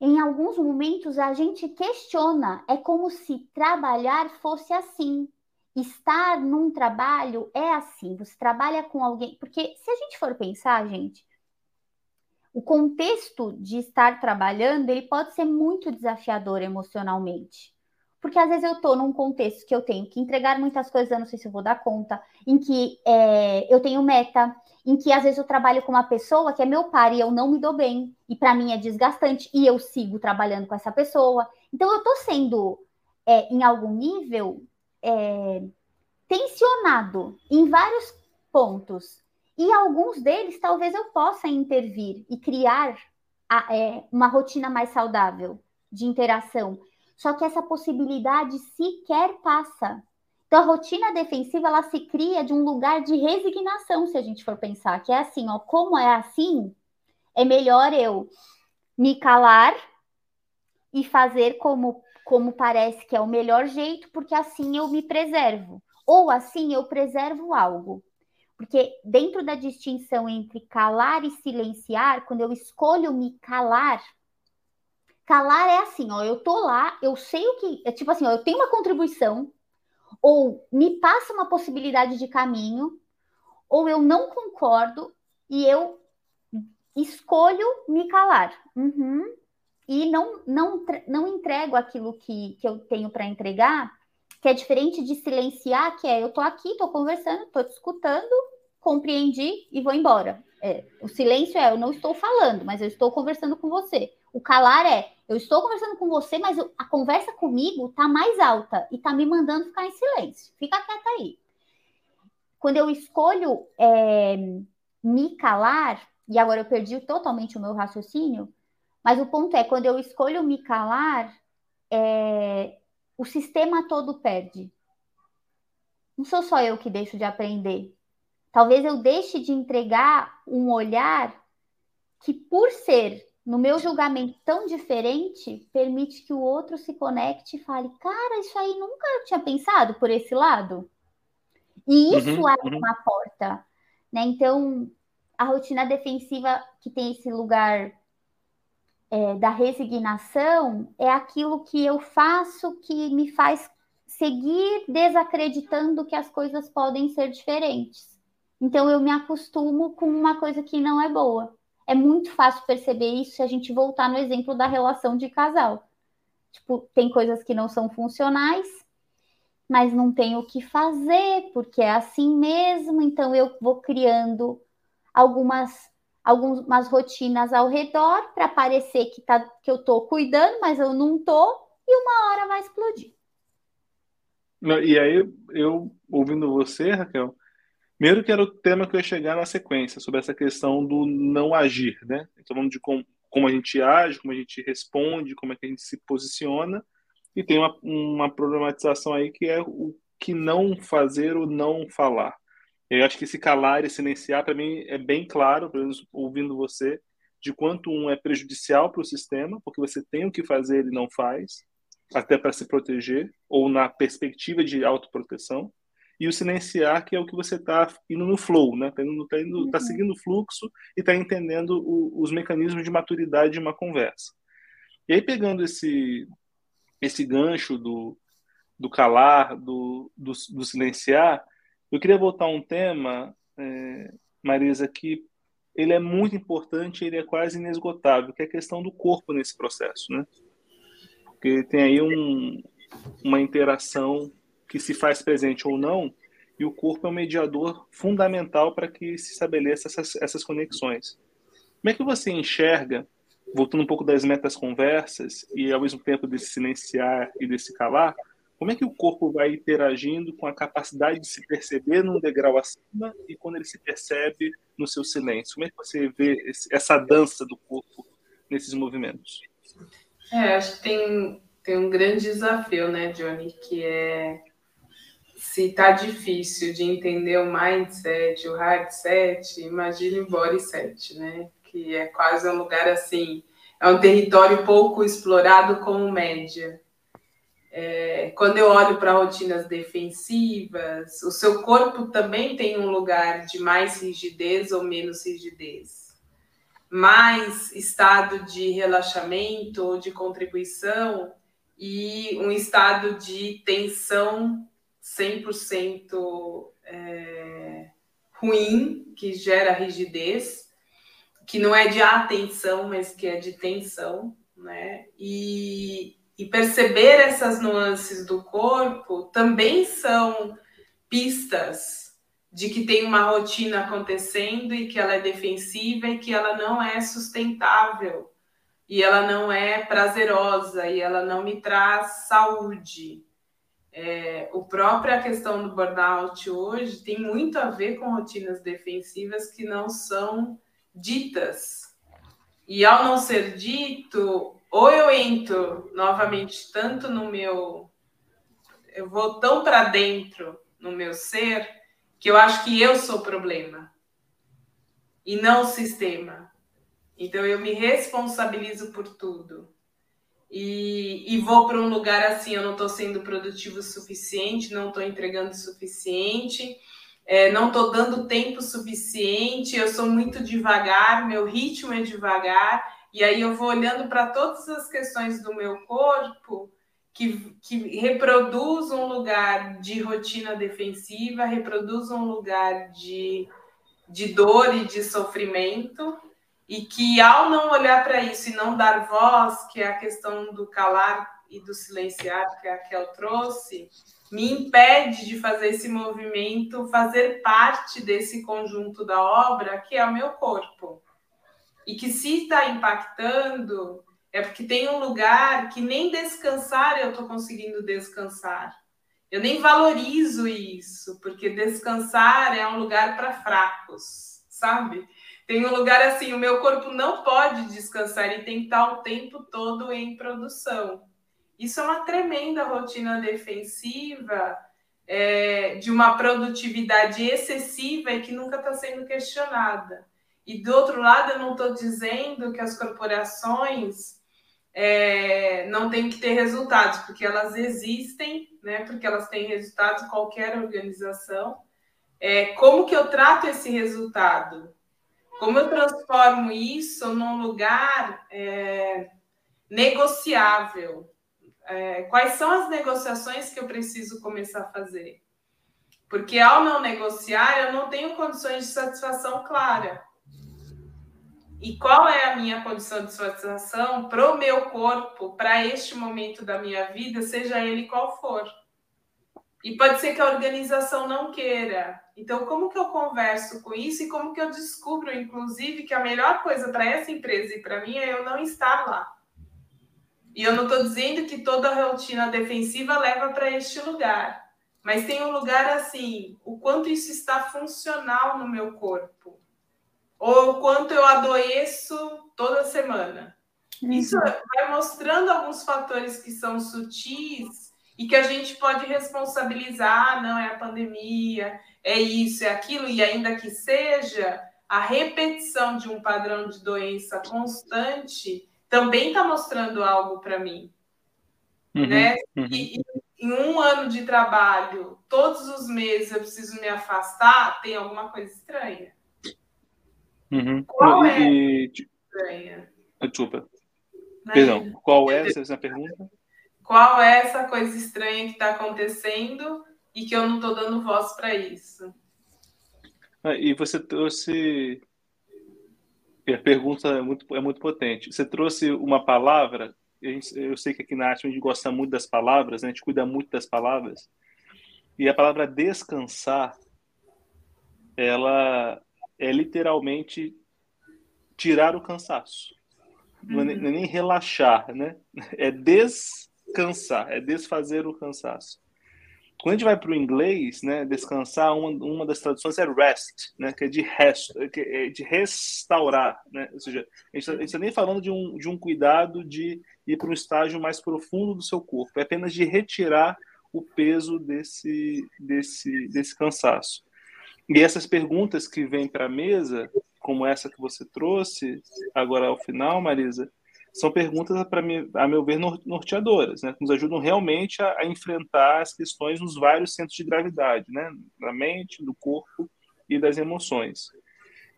em alguns momentos a gente questiona, é como se trabalhar fosse assim estar num trabalho é assim, você trabalha com alguém, porque se a gente for pensar, gente, o contexto de estar trabalhando, ele pode ser muito desafiador emocionalmente. Porque às vezes eu estou num contexto que eu tenho que entregar muitas coisas, eu não sei se eu vou dar conta, em que é, eu tenho meta, em que às vezes eu trabalho com uma pessoa que é meu par e eu não me dou bem, e para mim é desgastante, e eu sigo trabalhando com essa pessoa. Então eu estou sendo, é, em algum nível, é, tensionado em vários pontos. E alguns deles talvez eu possa intervir e criar a, é, uma rotina mais saudável de interação. Só que essa possibilidade sequer passa. Então a rotina defensiva ela se cria de um lugar de resignação, se a gente for pensar, que é assim, ó, como é assim, é melhor eu me calar e fazer como como parece que é o melhor jeito, porque assim eu me preservo. Ou assim eu preservo algo. Porque dentro da distinção entre calar e silenciar, quando eu escolho me calar, calar é assim, ó, eu tô lá, eu sei o que, é tipo assim, ó, eu tenho uma contribuição, ou me passa uma possibilidade de caminho, ou eu não concordo e eu escolho me calar. Uhum. E não, não, não entrego aquilo que, que eu tenho para entregar, que é diferente de silenciar, que é eu tô aqui, tô conversando, tô te escutando, compreendi e vou embora. É, o silêncio é eu não estou falando, mas eu estou conversando com você. O calar é eu estou conversando com você, mas a conversa comigo tá mais alta e tá me mandando ficar em silêncio. Fica quieta aí. Quando eu escolho é, me calar, e agora eu perdi totalmente o meu raciocínio, mas o ponto é, quando eu escolho me calar, é, o sistema todo perde. Não sou só eu que deixo de aprender. Talvez eu deixe de entregar um olhar que, por ser no meu julgamento tão diferente, permite que o outro se conecte e fale: Cara, isso aí nunca eu tinha pensado por esse lado. E isso uhum, abre uhum. uma porta. Né? Então, a rotina defensiva que tem esse lugar é, da resignação é aquilo que eu faço que me faz seguir desacreditando que as coisas podem ser diferentes. Então, eu me acostumo com uma coisa que não é boa. É muito fácil perceber isso se a gente voltar no exemplo da relação de casal. Tipo, tem coisas que não são funcionais, mas não tem o que fazer, porque é assim mesmo, então eu vou criando algumas algumas rotinas ao redor para parecer que, tá, que eu estou cuidando, mas eu não estou, e uma hora vai explodir. E aí, eu ouvindo você, Raquel, Primeiro que era o tema que eu ia chegar na sequência, sobre essa questão do não agir, né? Então, falando de como, como a gente age, como a gente responde, como é que a gente se posiciona, e tem uma, uma problematização aí que é o que não fazer ou não falar. Eu acho que esse calar e silenciar, para mim, é bem claro, pelo menos ouvindo você, de quanto um é prejudicial para o sistema, porque você tem o que fazer e não faz, até para se proteger, ou na perspectiva de autoproteção e o silenciar, que é o que você está indo no flow, né? Está tá tá uhum. seguindo o fluxo e está entendendo o, os mecanismos de maturidade de uma conversa. E aí, pegando esse, esse gancho do, do calar, do, do, do silenciar, eu queria voltar a um tema, é, Marisa, que ele é muito importante, ele é quase inesgotável, que é a questão do corpo nesse processo, né? Porque tem aí um, uma interação que se faz presente ou não, e o corpo é um mediador fundamental para que se estabeleça essas, essas conexões. Como é que você enxerga, voltando um pouco das metas conversas e ao mesmo tempo desse silenciar e desse calar, como é que o corpo vai interagindo com a capacidade de se perceber num degrau acima e quando ele se percebe no seu silêncio? Como é que você vê esse, essa dança do corpo nesses movimentos? É, acho que tem, tem um grande desafio, né, Johnny, que é se tá difícil de entender o mindset, o hardset, imagine o body set, né? Que é quase um lugar assim, é um território pouco explorado como média. É, quando eu olho para rotinas defensivas, o seu corpo também tem um lugar de mais rigidez ou menos rigidez. Mais estado de relaxamento ou de contribuição e um estado de tensão 100% é, ruim, que gera rigidez, que não é de atenção, mas que é de tensão, né? E, e perceber essas nuances do corpo também são pistas de que tem uma rotina acontecendo e que ela é defensiva e que ela não é sustentável e ela não é prazerosa e ela não me traz saúde. É, o própria questão do burnout hoje tem muito a ver com rotinas defensivas que não são ditas. E ao não ser dito, ou eu entro novamente tanto no meu. Eu vou tão para dentro no meu ser que eu acho que eu sou o problema e não o sistema. Então eu me responsabilizo por tudo. E, e vou para um lugar assim, eu não estou sendo produtivo o suficiente, não estou entregando o suficiente, é, não estou dando tempo suficiente, eu sou muito devagar, meu ritmo é devagar, e aí eu vou olhando para todas as questões do meu corpo que, que reproduz um lugar de rotina defensiva, reproduz um lugar de, de dor e de sofrimento, e que ao não olhar para isso e não dar voz, que é a questão do calar e do silenciar que a Kel trouxe, me impede de fazer esse movimento, fazer parte desse conjunto da obra que é o meu corpo. E que se está impactando, é porque tem um lugar que nem descansar eu estou conseguindo descansar. Eu nem valorizo isso, porque descansar é um lugar para fracos, sabe? Tem um lugar assim, o meu corpo não pode descansar e tem que estar o tempo todo em produção. Isso é uma tremenda rotina defensiva é, de uma produtividade excessiva e que nunca está sendo questionada. E do outro lado, eu não estou dizendo que as corporações é, não têm que ter resultados, porque elas existem, né? Porque elas têm resultados, qualquer organização. É, como que eu trato esse resultado? Como eu transformo isso num lugar é, negociável? É, quais são as negociações que eu preciso começar a fazer? Porque ao não negociar, eu não tenho condições de satisfação clara. E qual é a minha condição de satisfação para o meu corpo, para este momento da minha vida, seja ele qual for? E pode ser que a organização não queira. Então, como que eu converso com isso e como que eu descubro, inclusive, que a melhor coisa para essa empresa e para mim é eu não estar lá? E eu não estou dizendo que toda rotina defensiva leva para este lugar, mas tem um lugar assim, o quanto isso está funcional no meu corpo, ou o quanto eu adoeço toda semana. Isso uhum. vai mostrando alguns fatores que são sutis e que a gente pode responsabilizar, ah, não é a pandemia, é isso, é aquilo, e ainda que seja, a repetição de um padrão de doença constante também está mostrando algo para mim. Uhum, né? Uhum. E, em um ano de trabalho, todos os meses eu preciso me afastar, tem alguma coisa estranha. Uhum. Qual é e, estranha? Desculpa. Perdão, qual é essa pergunta? qual é essa coisa estranha que está acontecendo e que eu não estou dando voz para isso. Ah, e você trouxe. A pergunta é muito, é muito potente. Você trouxe uma palavra. Eu sei que aqui na arte a gente gosta muito das palavras, né? a gente cuida muito das palavras. E a palavra descansar, ela é literalmente tirar o cansaço. É, nem, não é nem relaxar, né? É des cansar, é desfazer o cansaço. Quando a gente vai para o inglês, né, descansar, uma, uma das traduções é rest, né, que é de resto, que é de restaurar, né, ou seja, a gente está tá nem falando de um, de um cuidado de ir para um estágio mais profundo do seu corpo, é apenas de retirar o peso desse, desse, desse cansaço. E essas perguntas que vêm para a mesa, como essa que você trouxe agora ao final, Marisa, são perguntas, para a meu ver, norteadoras, né? que nos ajudam realmente a, a, enfrentar as questões nos vários centros de gravidade, né? da mente, do corpo e das emoções.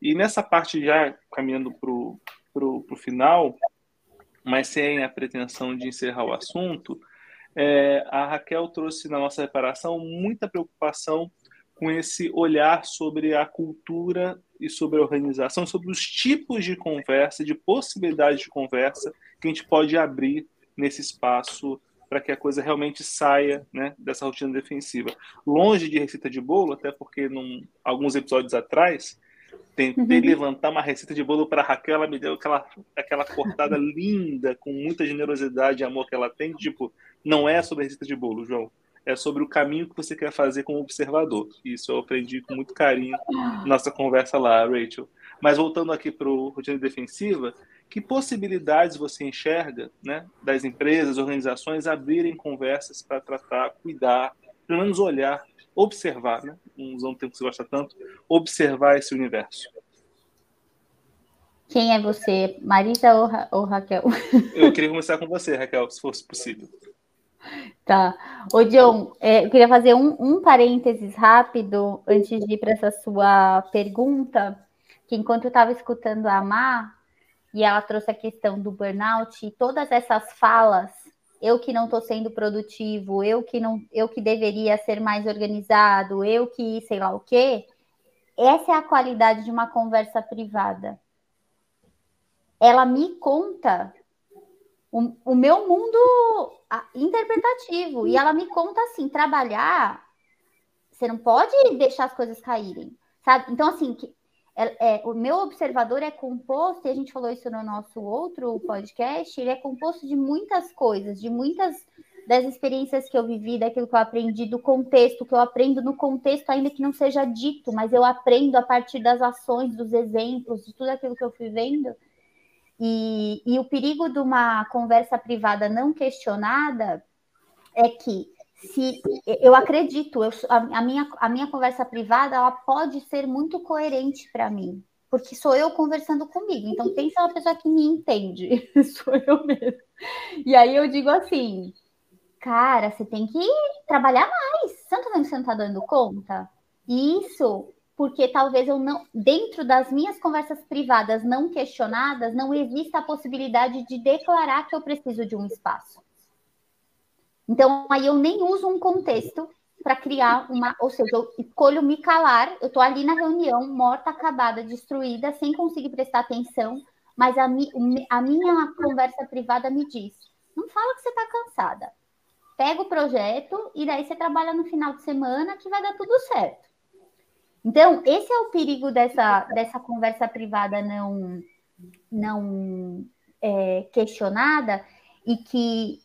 E nessa parte, já caminhando para o final, mas sem a pretensão de encerrar o assunto, é, a Raquel trouxe na nossa reparação muita preocupação com esse olhar sobre a cultura e sobre a organização, sobre os tipos de conversa, de possibilidades de conversa que a gente pode abrir nesse espaço para que a coisa realmente saia né, dessa rotina defensiva. Longe de receita de bolo, até porque num, alguns episódios atrás tentei uhum. levantar uma receita de bolo para Raquel, ela me deu aquela, aquela cortada linda, com muita generosidade e amor que ela tem, tipo, não é sobre receita de bolo, João é sobre o caminho que você quer fazer como observador. Isso eu aprendi com muito carinho na nossa conversa lá, Rachel. Mas voltando aqui para o rotina defensiva, que possibilidades você enxerga né, das empresas, organizações abrirem conversas para tratar, cuidar, pelo menos olhar, observar, né? não usar um termo que você gosta tanto, observar esse universo? Quem é você, Marisa ou, Ra ou Raquel? Eu queria começar com você, Raquel, se fosse possível. Tá. Ô, John, é, eu queria fazer um, um parênteses rápido antes de ir para essa sua pergunta, que enquanto eu estava escutando a Má, e ela trouxe a questão do burnout, e todas essas falas, eu que não estou sendo produtivo, eu que não, eu que deveria ser mais organizado, eu que sei lá o quê, essa é a qualidade de uma conversa privada. Ela me conta o, o meu mundo interpretativo. E ela me conta assim: trabalhar, você não pode deixar as coisas caírem, sabe? Então, assim, que, é, é, o meu observador é composto, e a gente falou isso no nosso outro podcast, ele é composto de muitas coisas, de muitas das experiências que eu vivi, daquilo que eu aprendi, do contexto, que eu aprendo no contexto, ainda que não seja dito, mas eu aprendo a partir das ações, dos exemplos, de tudo aquilo que eu fui vendo. E, e o perigo de uma conversa privada não questionada é que se eu acredito, eu, a, minha, a minha conversa privada ela pode ser muito coerente para mim, porque sou eu conversando comigo. Então, pensa uma pessoa que me entende, sou eu mesmo. E aí eu digo assim, cara, você tem que trabalhar mais. Você não tá você não está dando conta? Isso porque talvez eu não, dentro das minhas conversas privadas não questionadas, não exista a possibilidade de declarar que eu preciso de um espaço. Então, aí eu nem uso um contexto para criar uma, ou seja, eu escolho me calar, eu estou ali na reunião, morta, acabada, destruída, sem conseguir prestar atenção, mas a, mi, a minha conversa privada me diz: não fala que você está cansada. Pega o projeto e daí você trabalha no final de semana que vai dar tudo certo. Então, esse é o perigo dessa, dessa conversa privada não, não é, questionada e que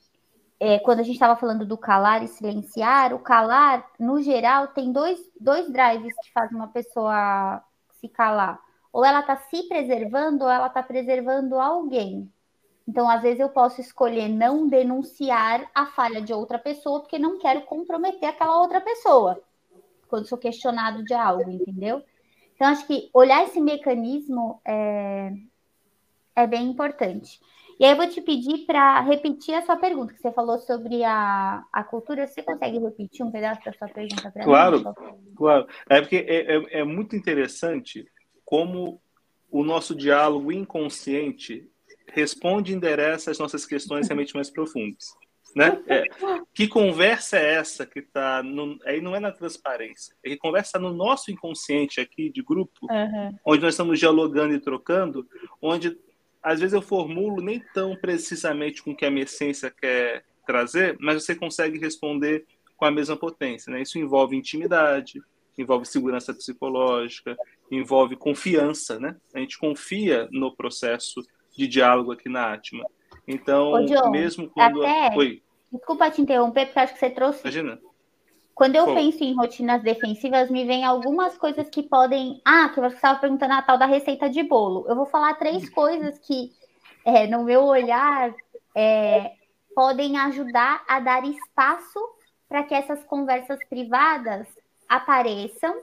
é, quando a gente estava falando do calar e silenciar, o calar, no geral, tem dois, dois drives que fazem uma pessoa se calar. Ou ela está se preservando, ou ela está preservando alguém. Então, às vezes, eu posso escolher não denunciar a falha de outra pessoa, porque não quero comprometer aquela outra pessoa quando sou questionado de algo, entendeu? Então, acho que olhar esse mecanismo é, é bem importante. E aí eu vou te pedir para repetir a sua pergunta, que você falou sobre a, a cultura. Você consegue repetir um pedaço da sua pergunta para claro, mim? Claro, claro. É porque é, é, é muito interessante como o nosso diálogo inconsciente responde e endereça as nossas questões realmente mais profundas. Né? É, que conversa é essa que está aí não é na transparência, é que conversa no nosso inconsciente aqui de grupo, uhum. onde nós estamos dialogando e trocando, onde às vezes eu formulo nem tão precisamente com o que a minha essência quer trazer, mas você consegue responder com a mesma potência, né? Isso envolve intimidade, envolve segurança psicológica, envolve confiança, né? A gente confia no processo de diálogo aqui na Atma. Então, Ô, John, mesmo quando. Até... Oi. Desculpa te interromper, porque acho que você trouxe. Imagina. Quando eu Pô. penso em rotinas defensivas, me vem algumas coisas que podem. Ah, que você estava perguntando a tal da receita de bolo. Eu vou falar três coisas que, é, no meu olhar, é, podem ajudar a dar espaço para que essas conversas privadas apareçam,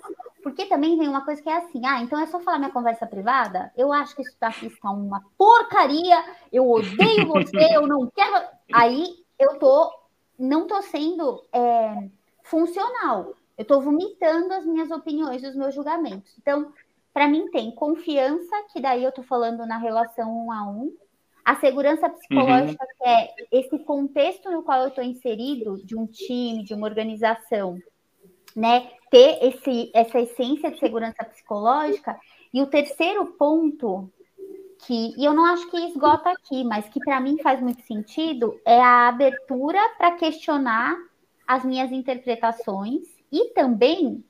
porque também vem uma coisa que é assim, ah, então é só falar minha conversa privada? Eu acho que isso daqui está uma porcaria, eu odeio você, eu não quero. Aí eu tô, não tô sendo é, funcional, eu tô vomitando as minhas opiniões, os meus julgamentos. Então, para mim tem confiança, que daí eu tô falando na relação um a um, a segurança psicológica, uhum. que é esse contexto no qual eu estou inserido, de um time, de uma organização, né? Ter esse, essa essência de segurança psicológica. E o terceiro ponto, que, e eu não acho que esgota aqui, mas que para mim faz muito sentido, é a abertura para questionar as minhas interpretações e também,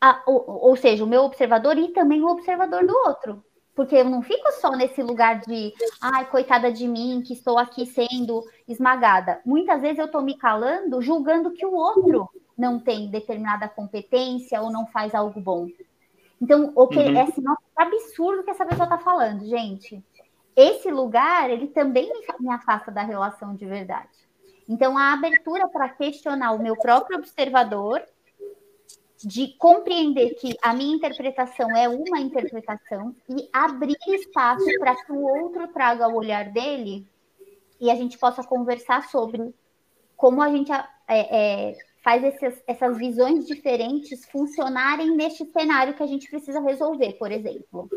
a, ou, ou seja, o meu observador e também o observador do outro. Porque eu não fico só nesse lugar de, ai, coitada de mim, que estou aqui sendo esmagada. Muitas vezes eu estou me calando, julgando que o outro não tem determinada competência ou não faz algo bom. Então, o que uhum. é assim, nossa, que absurdo que essa pessoa está falando, gente. esse lugar, ele também me afasta da relação de verdade. Então, a abertura para questionar o meu próprio observador, de compreender que a minha interpretação é uma interpretação e abrir espaço para que o outro traga o olhar dele e a gente possa conversar sobre como a gente é, é, faz essas, essas visões diferentes funcionarem neste cenário que a gente precisa resolver, por exemplo,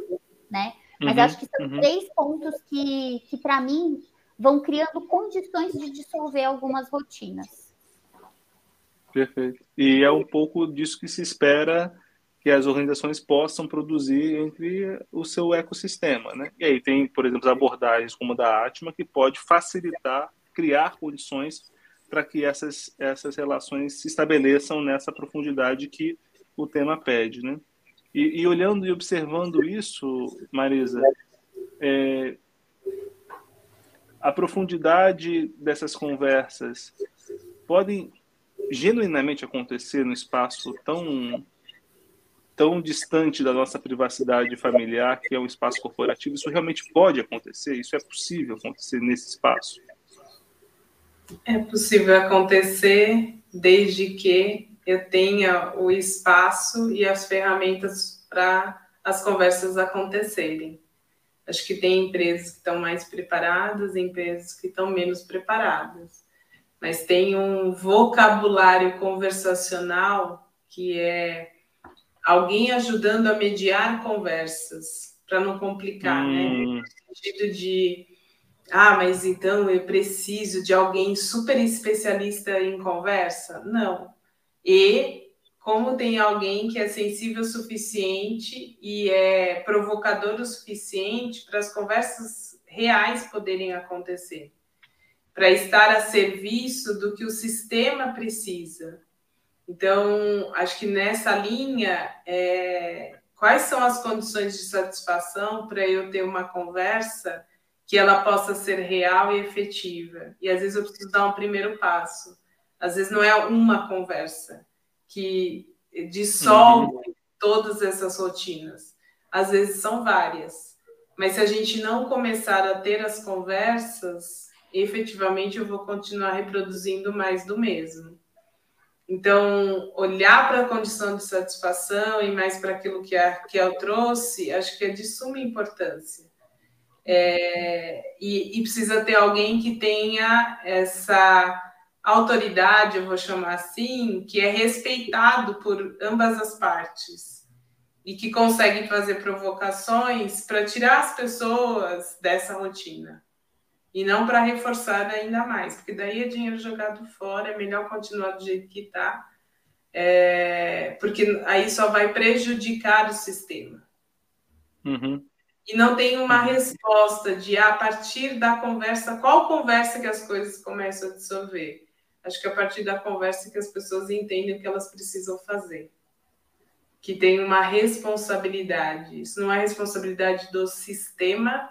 né? Mas uhum, acho que são uhum. três pontos que, que para mim, vão criando condições de dissolver algumas rotinas. Perfeito. E é um pouco disso que se espera que as organizações possam produzir entre o seu ecossistema, né? E aí tem, por exemplo, abordagens como a da Atma que pode facilitar, criar condições para que essas, essas relações se estabeleçam nessa profundidade que o tema pede, né? E, e olhando e observando isso, Marisa, é, a profundidade dessas conversas podem genuinamente acontecer no espaço tão tão distante da nossa privacidade familiar, que é um espaço corporativo, isso realmente pode acontecer? Isso é possível acontecer nesse espaço? É possível acontecer desde que eu tenha o espaço e as ferramentas para as conversas acontecerem. Acho que tem empresas que estão mais preparadas, empresas que estão menos preparadas. Mas tem um vocabulário conversacional que é alguém ajudando a mediar conversas, para não complicar, né? hum. né? No sentido de ah, mas então eu preciso de alguém super especialista em conversa? Não. E como tem alguém que é sensível o suficiente e é provocador o suficiente para as conversas reais poderem acontecer, para estar a serviço do que o sistema precisa. Então, acho que nessa linha, é, quais são as condições de satisfação para eu ter uma conversa que ela possa ser real e efetiva. E às vezes eu preciso dar um primeiro passo. Às vezes não é uma conversa que dissolve uhum. todas essas rotinas. Às vezes são várias. Mas se a gente não começar a ter as conversas, efetivamente eu vou continuar reproduzindo mais do mesmo. Então, olhar para a condição de satisfação e mais para aquilo que a eu trouxe, acho que é de suma importância. É, e, e, precisa ter alguém que tenha essa autoridade, eu vou chamar assim, que é respeitado por ambas as partes e que consegue fazer provocações para tirar as pessoas dessa rotina e não para reforçar ainda mais, porque daí é dinheiro jogado fora, é melhor continuar do jeito que está, é, porque aí só vai prejudicar o sistema. Uhum e não tem uma uhum. resposta de a partir da conversa, qual conversa que as coisas começam a dissolver? Acho que a partir da conversa que as pessoas entendem o que elas precisam fazer. Que tem uma responsabilidade. Isso não é responsabilidade do sistema,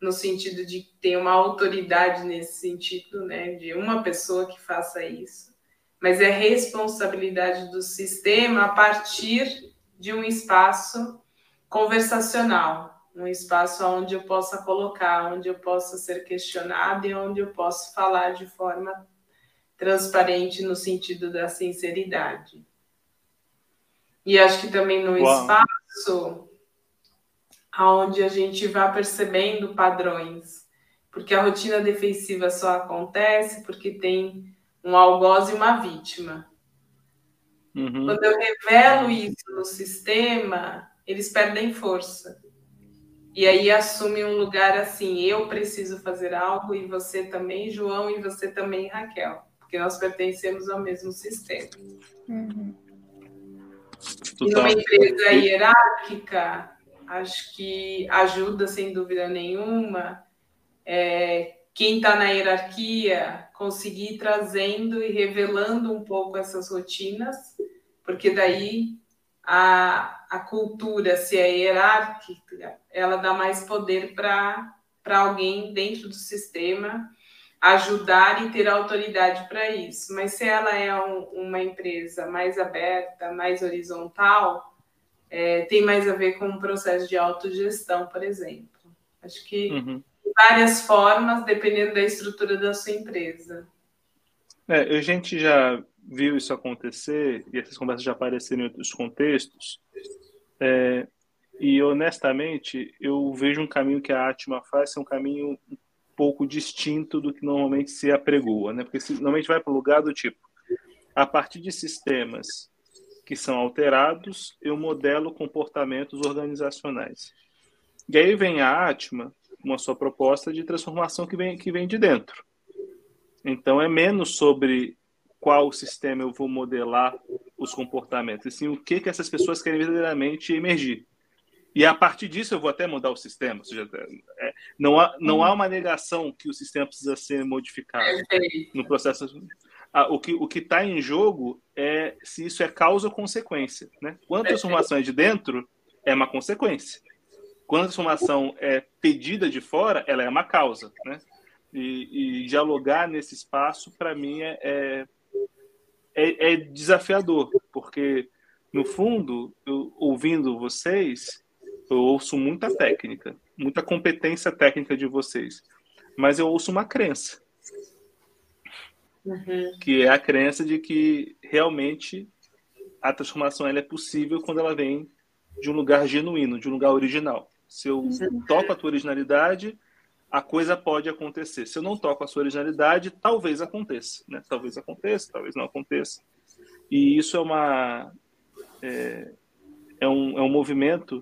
no sentido de ter uma autoridade nesse sentido, né, de uma pessoa que faça isso, mas é responsabilidade do sistema a partir de um espaço conversacional, um espaço onde eu possa colocar, onde eu possa ser questionado e onde eu possa falar de forma transparente no sentido da sinceridade. E acho que também no Uau. espaço onde a gente vai percebendo padrões, porque a rotina defensiva só acontece porque tem um algoz e uma vítima. Uhum. Quando eu revelo isso no sistema, eles perdem força. E aí assume um lugar assim, eu preciso fazer algo e você também, João, e você também, Raquel, porque nós pertencemos ao mesmo sistema. Uhum. E numa empresa hierárquica, acho que ajuda sem dúvida nenhuma é, quem está na hierarquia conseguir ir trazendo e revelando um pouco essas rotinas, porque daí a, a cultura, se é hierárquica, ela dá mais poder para alguém dentro do sistema ajudar e ter autoridade para isso. Mas se ela é um, uma empresa mais aberta, mais horizontal, é, tem mais a ver com um processo de autogestão, por exemplo. Acho que uhum. várias formas, dependendo da estrutura da sua empresa. É, a gente já viu isso acontecer, e essas conversas já apareceram em outros contextos, é, e honestamente, eu vejo um caminho que a Atma faz ser um caminho um pouco distinto do que normalmente se apregoa, né? Porque se, normalmente vai para o lugar do tipo, a partir de sistemas que são alterados, eu modelo comportamentos organizacionais. E aí vem a Atma, uma sua proposta de transformação que vem, que vem de dentro. Então é menos sobre qual sistema eu vou modelar os comportamentos, e sim o que, que essas pessoas querem verdadeiramente emergir. E a partir disso eu vou até mudar o sistema. Seja, é, não, há, não há uma negação que o sistema precisa ser modificado no processo. Ah, o que o está em jogo é se isso é causa ou consequência. Né? Quando a transformação é de dentro, é uma consequência. Quando a transformação é pedida de fora, ela é uma causa. Né? E, e dialogar nesse espaço, para mim, é, é, é, é, desafiador, porque, no fundo, eu, ouvindo vocês, eu ouço muita técnica, muita competência técnica de vocês, mas eu ouço uma crença. Uhum. Que é a crença de que realmente a transformação ela é possível quando ela vem de um lugar genuíno, de um lugar original. Se eu toco a tua originalidade, a coisa pode acontecer. Se eu não toco a sua originalidade, talvez aconteça. Né? Talvez aconteça, talvez não aconteça. E isso é uma é, é um, é um movimento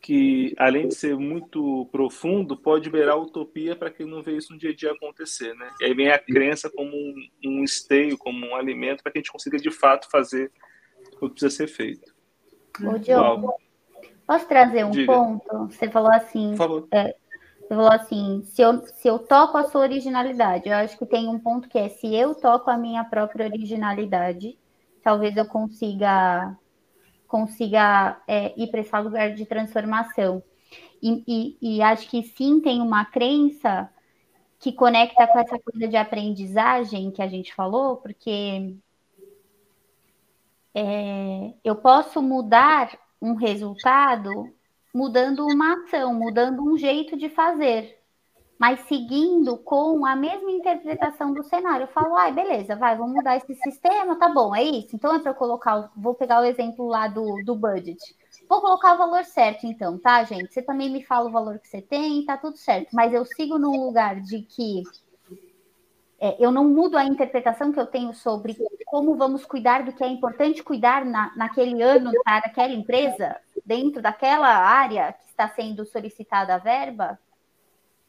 que, além de ser muito profundo, pode beirar utopia para quem não vê isso no dia a dia acontecer, né? E aí vem a crença como um, um esteio, como um alimento, para que a gente consiga, de fato, fazer o que precisa ser feito. Ô, Diogo, posso trazer um Diga. ponto? Você falou assim... Por favor. É, falou assim, se eu, se eu toco a sua originalidade, eu acho que tem um ponto que é, se eu toco a minha própria originalidade, talvez eu consiga consiga é, ir para esse lugar de transformação. E, e, e, acho que sim tem uma crença que conecta com essa coisa de aprendizagem que a gente falou, porque é, eu posso mudar um resultado mudando uma ação, mudando um jeito de fazer mas seguindo com a mesma interpretação do cenário. Eu falo, ai, beleza, vai, vamos mudar esse sistema, tá bom, é isso. Então é para colocar, vou pegar o exemplo lá do, do budget. Vou colocar o valor certo, então, tá, gente? Você também me fala o valor que você tem, tá tudo certo. Mas eu sigo num lugar de que é, eu não mudo a interpretação que eu tenho sobre como vamos cuidar do que é importante cuidar na, naquele ano para aquela empresa, dentro daquela área que está sendo solicitada a verba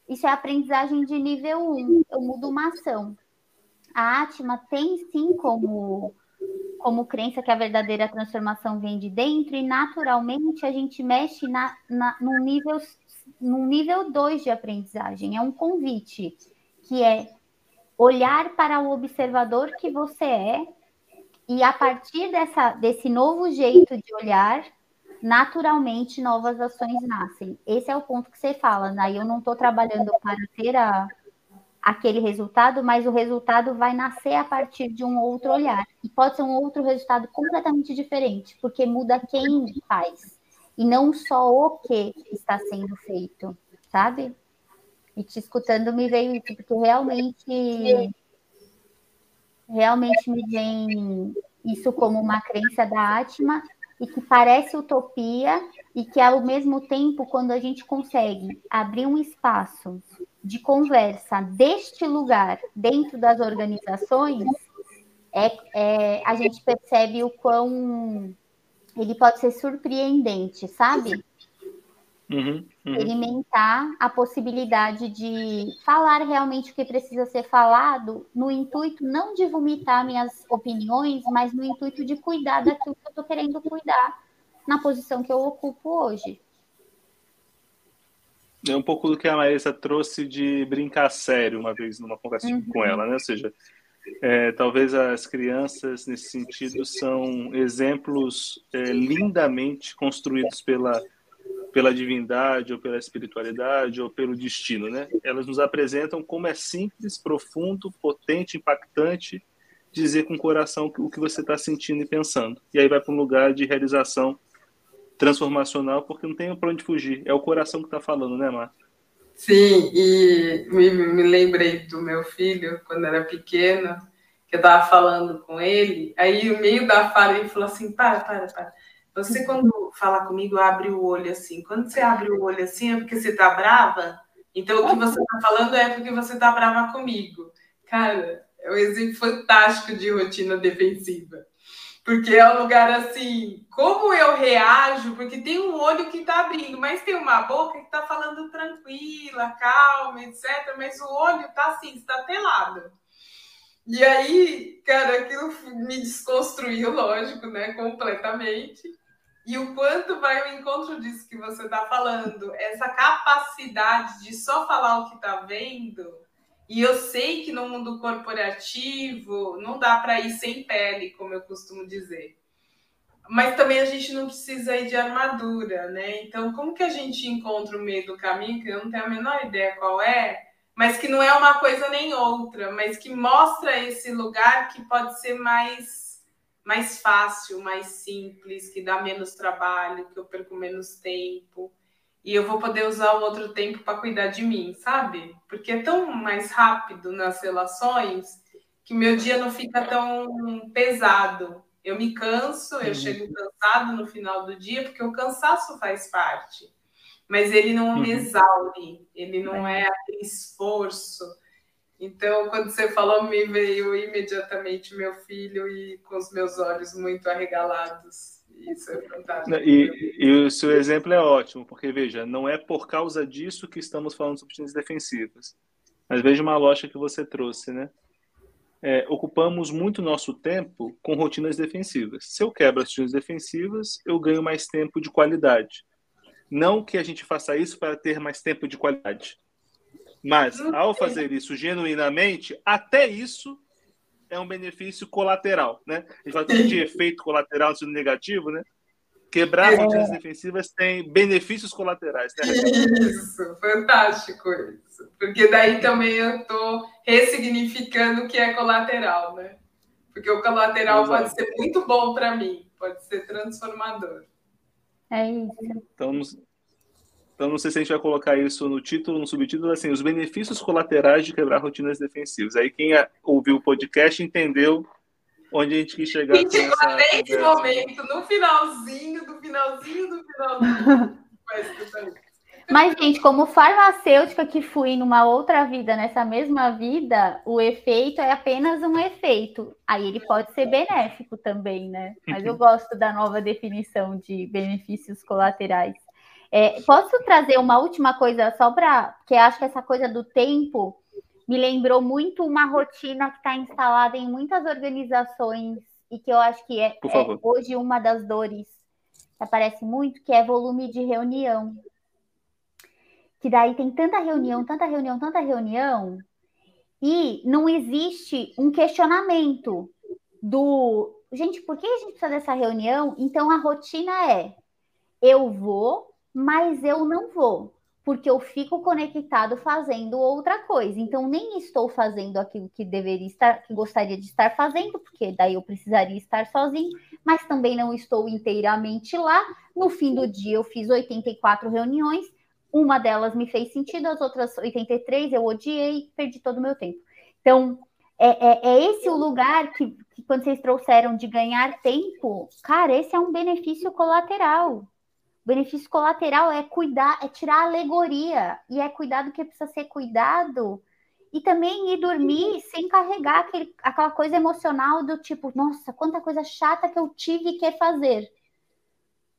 isso é aprendizagem de nível 1. Eu mudo uma ação. A Atma tem sim como, como crença que a verdadeira transformação vem de dentro, e naturalmente a gente mexe na, na, no nível no nível 2 de aprendizagem. É um convite, que é olhar para o observador que você é, e a partir dessa, desse novo jeito de olhar, naturalmente novas ações nascem. Esse é o ponto que você fala, né? Eu não estou trabalhando para ter a, aquele resultado, mas o resultado vai nascer a partir de um outro olhar. E pode ser um outro resultado completamente diferente, porque muda quem faz, e não só o que está sendo feito, sabe? E te escutando me veio isso, porque realmente realmente me vem isso como uma crença da Atma e que parece utopia e que ao mesmo tempo quando a gente consegue abrir um espaço de conversa deste lugar dentro das organizações é, é, a gente percebe o quão ele pode ser surpreendente, sabe? Uhum, uhum. Experimentar a possibilidade de falar realmente o que precisa ser falado, no intuito não de vomitar minhas opiniões, mas no intuito de cuidar daquilo que eu estou querendo cuidar na posição que eu ocupo hoje. É um pouco do que a Maísa trouxe de brincar sério uma vez numa conversa uhum. com ela, né? Ou seja, é, talvez as crianças, nesse sentido, são exemplos é, lindamente construídos pela pela divindade ou pela espiritualidade ou pelo destino, né? Elas nos apresentam como é simples, profundo, potente, impactante dizer com o coração o que você está sentindo e pensando. E aí vai para um lugar de realização transformacional, porque não tem para onde fugir. É o coração que está falando, né, Mar? Sim, e me, me lembrei do meu filho quando era pequeno, que eu estava falando com ele, aí no meio da fala ele falou assim, para, para, para. Você quando fala comigo, abre o olho assim. Quando você abre o olho assim, é porque você tá brava? Então o que você tá falando é porque você tá brava comigo. Cara, é um exemplo fantástico de rotina defensiva. Porque é um lugar assim, como eu reajo, porque tem um olho que está abrindo, mas tem uma boca que está falando tranquila, calma, etc. Mas o olho está assim, está telado. E aí, cara, aquilo me desconstruiu, lógico, né? Completamente. E o quanto vai ao encontro disso que você está falando, essa capacidade de só falar o que está vendo e eu sei que no mundo corporativo não dá para ir sem pele, como eu costumo dizer. Mas também a gente não precisa ir de armadura, né? Então, como que a gente encontra o meio do caminho, que eu não tenho a menor ideia qual é, mas que não é uma coisa nem outra, mas que mostra esse lugar que pode ser mais mais fácil, mais simples, que dá menos trabalho, que eu perco menos tempo e eu vou poder usar o outro tempo para cuidar de mim, sabe? Porque é tão mais rápido nas relações que meu dia não fica tão pesado. Eu me canso, eu uhum. chego cansado no final do dia, porque o cansaço faz parte. Mas ele não uhum. me exaure, ele não é. é aquele esforço. Então, quando você falou, me veio imediatamente meu filho e com os meus olhos muito arregalados. Isso é fantástico. E, e, o seu exemplo é ótimo, porque veja, não é por causa disso que estamos falando sobre rotinas defensivas. Mas veja uma lógica que você trouxe, né? É, ocupamos muito nosso tempo com rotinas defensivas. Se eu quebro as rotinas defensivas, eu ganho mais tempo de qualidade. Não que a gente faça isso para ter mais tempo de qualidade. Mas, ao fazer isso genuinamente, até isso é um benefício colateral, né? A gente fala de efeito colateral sendo negativo, né? Quebrar é. rotinas defensivas tem benefícios colaterais, né? Isso, fantástico isso. Porque daí também eu estou ressignificando o que é colateral, né? Porque o colateral Exato. pode ser muito bom para mim, pode ser transformador. É isso. Então, então, não sei se a gente vai colocar isso no título, no subtítulo, assim, os benefícios colaterais de quebrar rotinas defensivas. Aí quem ouviu o podcast entendeu onde a gente quis chegar. A gente chegou até esse momento, no finalzinho, do finalzinho, do finalzinho. Mas, gente, como farmacêutica que fui numa outra vida, nessa mesma vida, o efeito é apenas um efeito. Aí ele pode ser benéfico também, né? Mas eu gosto da nova definição de benefícios colaterais. É, posso trazer uma última coisa só para. Porque acho que essa coisa do tempo me lembrou muito uma rotina que está instalada em muitas organizações e que eu acho que é, é hoje uma das dores que aparece muito, que é volume de reunião. Que daí tem tanta reunião, tanta reunião, tanta reunião, e não existe um questionamento do gente, por que a gente precisa dessa reunião? Então a rotina é eu vou, mas eu não vou, porque eu fico conectado fazendo outra coisa. Então, nem estou fazendo aquilo que deveria estar, que gostaria de estar fazendo, porque daí eu precisaria estar sozinho, mas também não estou inteiramente lá. No fim do dia, eu fiz 84 reuniões, uma delas me fez sentido, as outras 83 eu odiei, perdi todo o meu tempo. Então, é, é, é, esse o lugar que, que, quando vocês trouxeram de ganhar tempo, cara, esse é um benefício colateral benefício colateral é cuidar, é tirar a alegoria, e é cuidar do que precisa ser cuidado, e também ir dormir sem carregar aquele, aquela coisa emocional do tipo, nossa, quanta coisa chata que eu tive que fazer.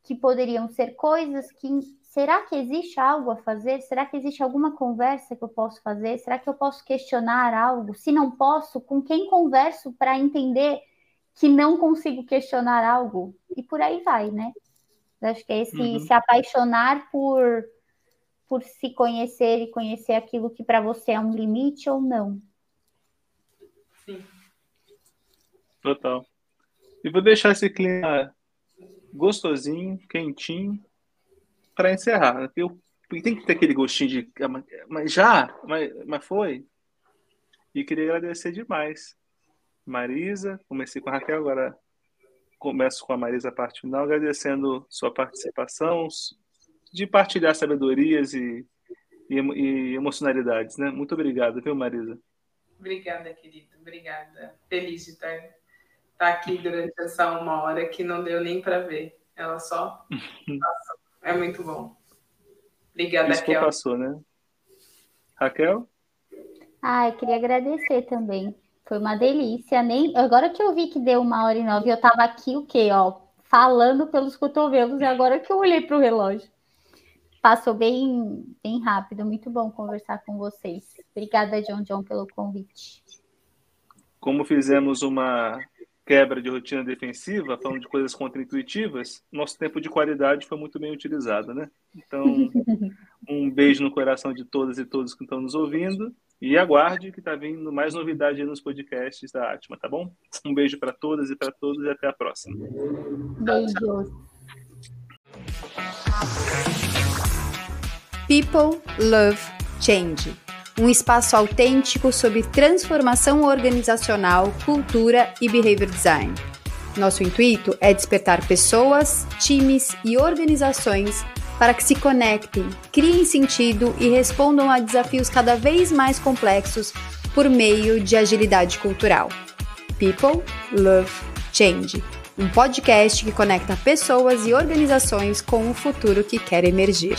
Que poderiam ser coisas que. Será que existe algo a fazer? Será que existe alguma conversa que eu posso fazer? Será que eu posso questionar algo? Se não posso, com quem converso para entender que não consigo questionar algo? E por aí vai, né? Acho que é esse uhum. se apaixonar por, por se conhecer e conhecer aquilo que para você é um limite ou não. Sim. Total. E vou deixar esse clima gostosinho, quentinho, para encerrar. Eu, tem que ter aquele gostinho de. Mas já? Mas, mas foi? E queria agradecer demais. Marisa, comecei com a Raquel, agora começo com a Marisa a parte final, agradecendo sua participação, de partilhar sabedorias e, e, e emocionalidades, né? Muito obrigado, viu, Marisa? Obrigada, querido. Obrigada. Feliz de estar, estar aqui durante essa uma hora que não deu nem para ver. Ela só passou. É muito bom. Obrigada, Isso Raquel. passou, né? Raquel? Ah, eu queria agradecer também. Foi uma delícia. Nem agora que eu vi que deu uma hora e nove, eu estava aqui o quê, ó, falando pelos cotovelos e agora que eu olhei para o relógio. Passou bem, bem rápido. Muito bom conversar com vocês. Obrigada, John John, pelo convite. Como fizemos uma quebra de rotina defensiva, falando de coisas contraintuitivas, nosso tempo de qualidade foi muito bem utilizado, né? Então, um beijo no coração de todas e todos que estão nos ouvindo e aguarde que está vindo mais novidade nos podcasts da Atma, tá bom? Um beijo para todas e para todos e até a próxima. Beijos. People Love Change um espaço autêntico sobre transformação organizacional, cultura e behavior design. Nosso intuito é despertar pessoas, times e organizações para que se conectem, criem sentido e respondam a desafios cada vez mais complexos por meio de agilidade cultural. People Love Change um podcast que conecta pessoas e organizações com o futuro que quer emergir.